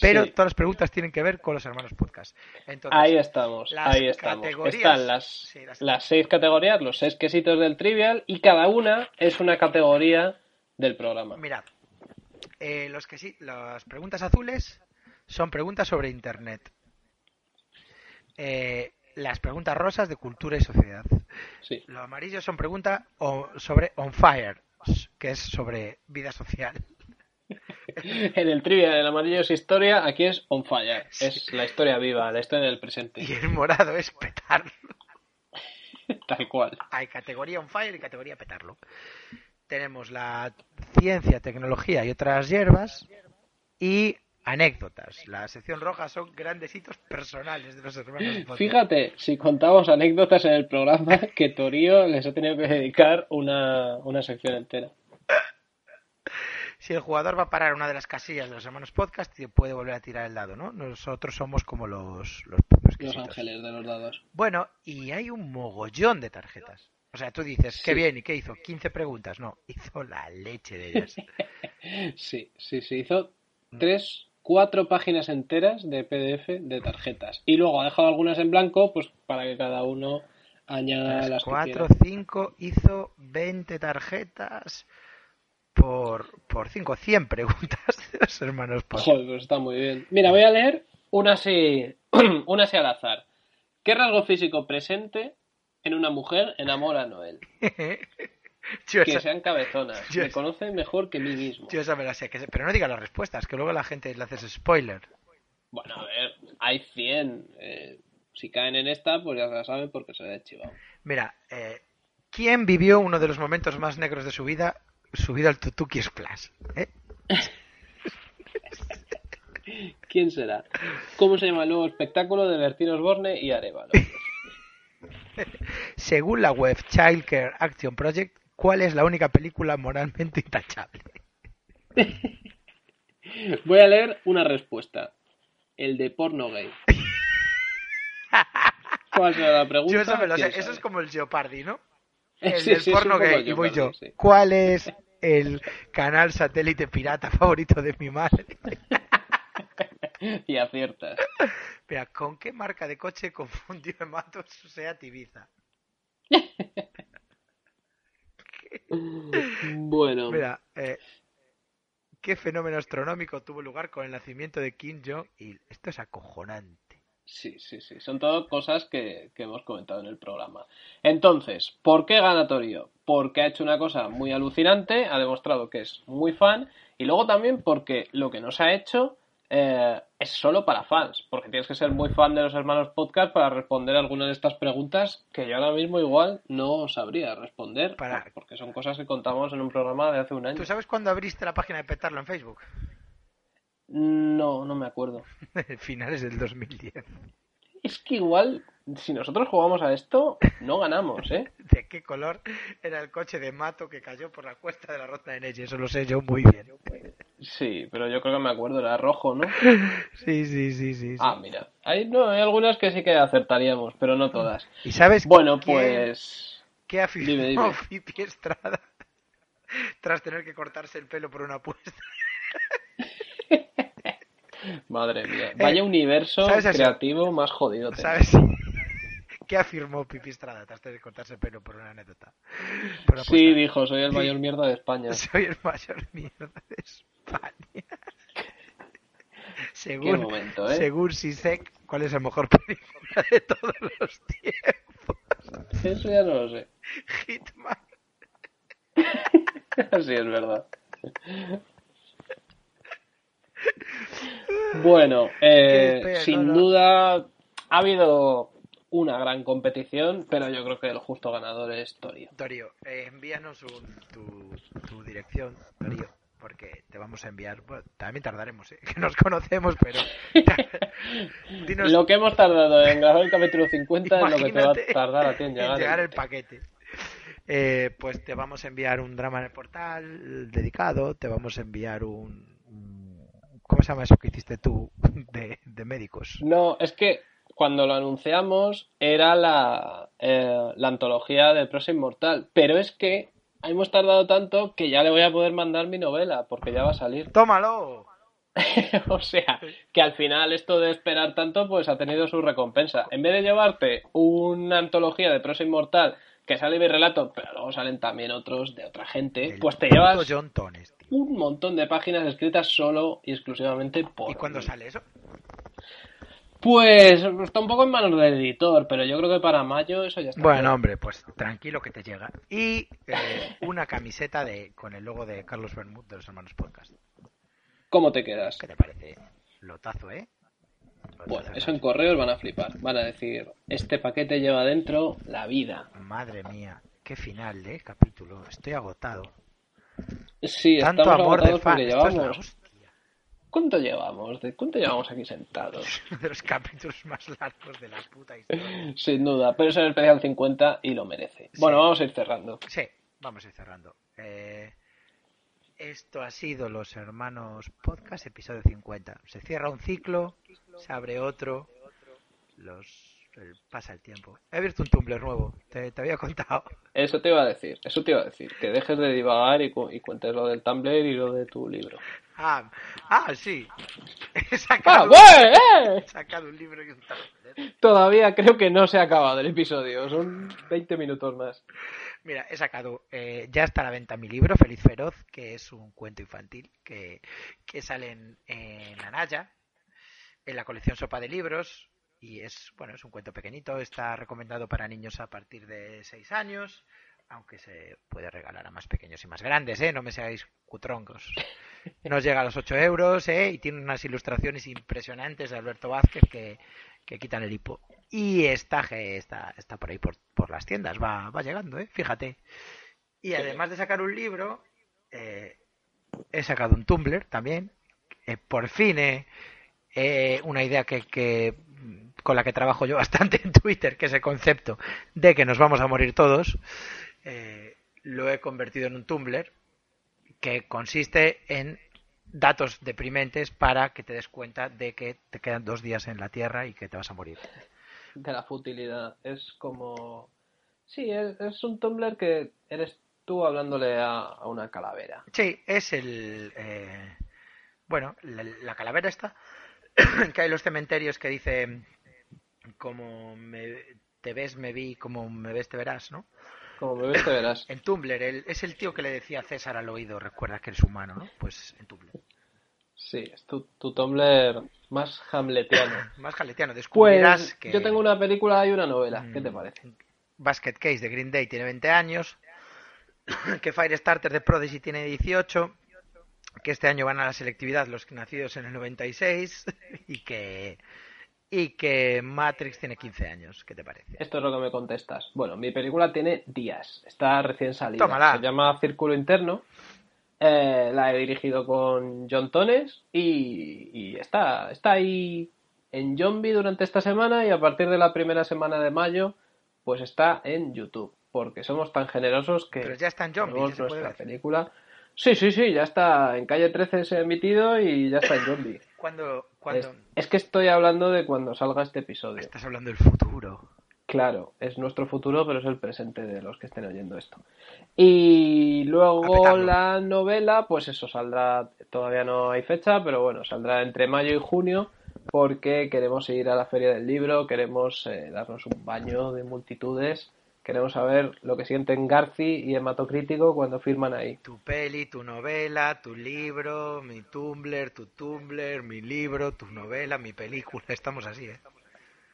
pero Sí. todas las preguntas tienen que ver con los hermanos podcast. Entonces, Ahí estamos, las ahí estamos. Están las, sí, las- las seis categorías, los seis quesitos del trivial, y cada una es una categoría del programa. mirad, eh, los que sí, las preguntas azules son preguntas sobre Internet. Eh, las preguntas rosas de cultura y sociedad. Sí. Lo amarillo son preguntas sobre On Fire, que es sobre vida social. En el trivia del amarillo es historia, aquí es on fire. Es la historia viva, la historia del presente. Y el morado es petarlo. Tal cual. Hay categoría On Fire y categoría petarlo. Tenemos la ciencia, tecnología y otras hierbas. Y anécdotas. La sección roja son grandes hitos personales de los hermanos. Potter. Fíjate, si contamos anécdotas en el programa, que Torío les ha tenido que dedicar una, una sección entera. Si el jugador va a parar una de las casillas de los hermanos podcast, puede volver a tirar el dado, ¿no? Nosotros somos como los, los, los ángeles de los dados. Bueno, y hay un mogollón de tarjetas. O sea, tú dices, qué Sí. bien, ¿y qué hizo? 15 preguntas. No, hizo la leche de ellas. Sí, sí, sí. Hizo tres, cuatro páginas enteras de PDF de tarjetas. Y luego ha dejado algunas en blanco, pues para que cada uno añada las que 4, quiera. 5, hizo 20 tarjetas por, por 5, 100 preguntas de los hermanos Potter. Joder, pues está muy bien. Mira, voy a leer una así, una así al azar. ¿Qué rasgo físico presente en una mujer enamora a Noel? Yo Que esa, sean cabezonas. Yo Me esa- conoce mejor que mí mismo. yo esa me la sé, que se- pero no diga las respuestas, que luego la gente le haces spoiler. Bueno, a ver, hay 100. eh, si caen en esta, pues ya se la saben porque se ha chivado. Mira, eh, ¿quién vivió uno de los momentos más negros de su vida subido al Tutuki Splash? ¿Eh? ¿Quién será? ¿Cómo se llama el nuevo espectáculo de Bertín Osborne y Arevalo? Según la web Child Care Action Project, ¿cuál es la única película moralmente intachable? Voy a leer una respuesta. El de porno gay. ¿Cuál será la pregunta? Yo eso me lo sé, ¿Quién eso sabe? es como el Jeopardy, ¿no? El Sí, del sí, porno gay. Y voy yo. ¿Cuál es el canal satélite pirata favorito de mi madre? Y aciertas. Mira, ¿con qué marca de coche confundió en Matos su Seat Ibiza? Bueno, Mira, eh, ¿qué fenómeno astronómico tuvo lugar con el nacimiento de Kim Jong-il? Esto es acojonante. Sí, sí, sí. Son todo cosas que, que hemos comentado en el programa. Entonces, ¿por qué gana Torio? Porque ha hecho una cosa muy alucinante, ha demostrado que es muy fan, y luego también porque lo que nos ha hecho eh, es solo para fans, porque tienes que ser muy fan de los hermanos podcast para responder algunas de estas preguntas que yo ahora mismo igual no sabría responder, Para- porque son cosas que contamos en un programa de hace un año. ¿Tú sabes cuándo abriste la página de Petarlo en Facebook? No, no me acuerdo. Finales del 2010. Es que igual, si nosotros jugamos a esto, no ganamos, ¿eh? ¿De qué color era el coche de Mato que cayó por la cuesta de la Ronda de Neche? Eso lo sé yo muy bien. Sí, pero yo creo que me acuerdo, era rojo, ¿no? Sí, sí, sí, sí. sí. Ah, mira. Hay, no, hay algunas que sí que acertaríamos, pero no todas. ¿Y sabes Bueno, quién- pues... qué dime. Pipi Estrada tras tener que cortarse el pelo por una apuesta? Madre mía. Vaya universo Eh, ¿sabes eso? creativo más jodido. ¿Sabes? ¿Qué afirmó Pipi Estrada tras tener que cortarse el pelo por una anécdota? Por Sí, dijo, soy el mayor mierda de España. Soy el mayor mierda de España. Según, momento, ¿eh? según Sisek, ¿cuál es la mejor película de todos los tiempos? Eso ya no lo sé. Hitman. Sí, es verdad. Bueno, eh, pena, sin no. duda ha habido una gran competición, pero yo creo que el justo ganador es Torio. Darío, eh, envíanos un- tu, tu dirección, Darío, porque te vamos a enviar. Bueno, también tardaremos, ¿eh? que nos conocemos, pero. Dinos, Lo que hemos tardado en grabar el capítulo 50 es lo que te va a tardar a ti en llegar. el paquete. Eh, pues te vamos a enviar un drama en el portal dedicado, te vamos a enviar un- ¿Cómo se llama eso que hiciste tú de, de médicos? No, es que cuando lo anunciamos era la, eh, la antología del próximo Inmortal, pero es que hemos tardado tanto que ya le voy a poder mandar mi novela, porque ya va a salir. ¡Tómalo! o sea, que al final esto de esperar tanto, pues ha tenido su recompensa. En vez de llevarte una antología de prosa inmortal que sale mi relato, pero luego salen también otros de otra gente, El pues te llevas John Tones, tío. un montón de páginas escritas solo y exclusivamente por ¿Y cuándo mí. sale eso? Pues está un poco en manos del editor, pero yo creo que para mayo eso ya está. Bueno, hombre, pues tranquilo que te llega. Y eh, una camiseta de con el logo de Carlos Bermud de los Hermanos Podcast. ¿Cómo te quedas? ¿Qué te parece? Lotazo, ¿eh? Bueno, eso en correos van a flipar. Van a decir, este paquete lleva dentro la vida. Madre mía, qué final de capítulo. Estoy agotado. Sí, Tanto estamos amor de agotados fan. porque llevamos... ¿Cuánto llevamos? ¿De cuánto llevamos aquí sentados? de los capítulos más largos de la puta historia. Sin duda, pero es el especial 50 y lo merece. Bueno, vamos a ir cerrando. Sí, vamos a ir cerrando. Eh, esto ha sido Los Hermanos Podcast, episodio 50. Se cierra un ciclo, se abre otro, los el- pasa el tiempo. He abierto un Tumblr nuevo, te, te había contado. Eso te iba a decir, eso te iba a decir. Que dejes de divagar y, cu- y cuentes lo del Tumblr y lo de tu libro. Ah, ah sí. He ¡Ah, sacado, güey! ¡Eh! he sacado un libro y un Tumblr. Todavía creo que no se ha acabado el episodio. Son 20 minutos más. Mira, he sacado, eh, ya está a la venta mi libro, Feliz Feroz, que es un cuento infantil que, que sale en, Anaya, en la colección Sopa de Libros, y es, bueno, es un cuento pequeñito, está recomendado para niños a partir de 6 años, aunque se puede regalar a más pequeños y más grandes, ¿eh? No me seáis cutroncos. Nos llega a los 8 euros, ¿eh? Y tiene unas ilustraciones impresionantes de Alberto Vázquez que, que quitan el hipo. Y está, está, está por ahí por, por las tiendas, va, va llegando, ¿eh? Fíjate. Y además de sacar un libro, eh, he sacado un Tumblr también. Eh, por fin, eh, eh, una idea que, que con la que trabajo yo bastante en Twitter, que es el concepto de que nos vamos a morir todos, eh, lo he convertido en un Tumblr que consiste en datos deprimentes para que te des cuenta de que te quedan dos días en la Tierra y que te vas a morir. De la futilidad. Es como... Sí, es, es un Tumblr que eres tú hablándole a, a una calavera. Sí, es el... eh, bueno, la, la calavera esta, que hay en los cementerios que dice como me, te ves, me vi, como me ves, te verás, ¿no? Como me ves te verás. En Tumblr, el- es el tío que le decía a César al oído, recuerda que eres humano, ¿no? Pues en Tumblr. Sí, es tu, tu Tumblr más hamletiano. Más jaletiano, descubrirás Pues que yo tengo una película y una novela. ¿Qué te Mm, parece? Basket Case de Green Day tiene 20 años, que Firestarter de Prodigy tiene 18, que este año van a la selectividad los nacidos en el 96 y que y que Matrix tiene 15 años. ¿Qué te parece? Esto es lo que me contestas. Bueno, mi película tiene días. Está recién salida. Tómala. Se llama Círculo Interno. Eh, la he dirigido con John Tones y, y está, está ahí en Zombie durante esta semana y a partir de la primera semana de mayo pues está en YouTube. Porque somos tan generosos que Pero ya está en Zombie, puede nuestra ver. película. Sí, sí, sí, ya está. En calle 13 se ha emitido y ya está en Zombie. Cuando, cuando Es, es que estoy hablando de cuando salga este episodio. estás hablando del futuro. Claro, es nuestro futuro, pero es el presente de los que estén oyendo esto. Y luego la novela, pues eso saldrá, todavía no hay fecha, pero bueno, saldrá entre mayo y junio porque queremos ir a la feria del libro, queremos eh, darnos un baño de multitudes, queremos saber lo que sienten Garci y Hematocrítico cuando firman ahí. Tu peli, tu novela, tu libro, mi Tumblr, tu Tumblr, mi libro, tu novela, mi película. Estamos así, ¿eh?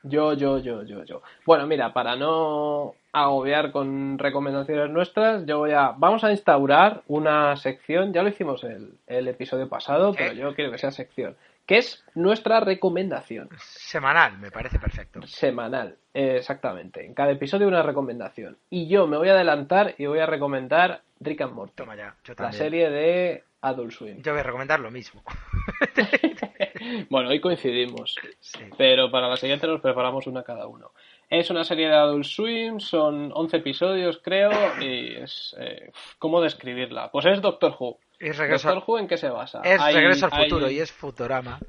Yo, yo, yo, yo, yo. Bueno, mira, para no agobiar con recomendaciones nuestras, yo voy a. Vamos a instaurar una sección, ya lo hicimos el, el episodio pasado, pero yo quiero que sea sección, que es nuestra recomendación Semanal, me parece perfecto. semanal. Exactamente. En cada episodio una recomendación. Y yo me voy a adelantar y voy a recomendar Rick and Morty, Toma ya, yo la también. serie de Adult Swim. Yo voy a recomendar lo mismo. Bueno, hoy coincidimos. Sí. pero para la siguiente nos preparamos una cada uno. Es una serie de Adult Swim, son 11 episodios creo, y es... eh, ¿Cómo describirla? Pues es Doctor Who. Es regreso, ¿Doctor Who en qué se basa? es Hay- regreso al hay- futuro y es Futurama.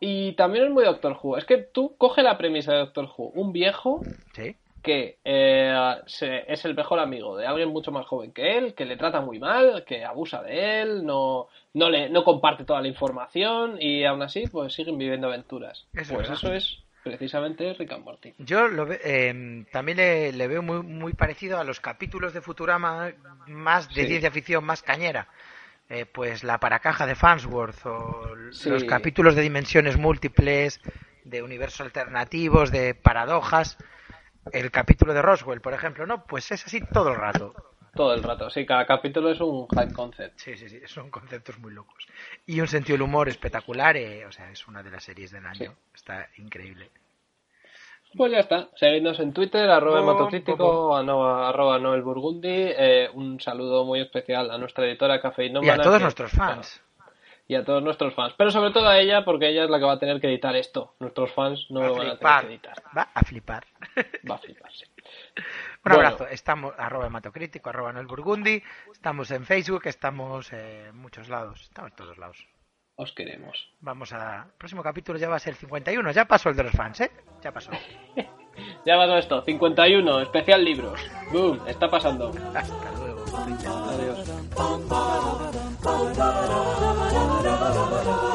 Y también es muy Doctor Who. Es que tú coge la premisa de Doctor Who. Un viejo Sí. Que eh, se- es el mejor amigo de alguien mucho más joven que él, que le trata muy mal, que abusa de él, no, no, le, no comparte toda la información y aún así pues siguen viviendo aventuras. Es pues verdad. eso es precisamente Rick and Morty. Yo lo ve- eh, también le, le veo muy, muy parecido a los capítulos de Futurama más de Sí. ciencia ficción, más cañera. Eh, pues la paracaja de Farnsworth o Sí. los capítulos de dimensiones múltiples, de universos alternativos, de paradojas. El capítulo de Roswell, por ejemplo, ¿no? Pues es así todo el rato. Todo el rato, sí, cada capítulo es un high concept. Sí, sí, sí, son conceptos muy locos. Y un sentido del humor espectacular, eh, o sea, es una de las series del año. Sí. Está increíble. Pues ya está. Seguidnos en Twitter, arroba hematocrítico, arroba, Noel Burgundi. Eh, un saludo muy especial a nuestra editora Cafeinómana. Y a todos que- nuestros fans. Y a todos nuestros fans. Pero sobre todo a ella, porque ella es la que va a tener que editar esto. Nuestros fans no Va lo a van a tener flipar. que editar. Va a flipar. Va a flipar, sí. Un Bueno. abrazo. Estamos arroba hematocrítico, arroba Noel Burgundi. Estamos en Facebook, estamos en muchos lados. Estamos en todos lados. Os queremos. Vamos a... El próximo capítulo ya va a ser 51. Ya pasó el de los fans, ¿eh? Ya pasó. Ya va todo esto. 51, especial libros. Boom, está pasando. Hasta luego. Adiós. Oh.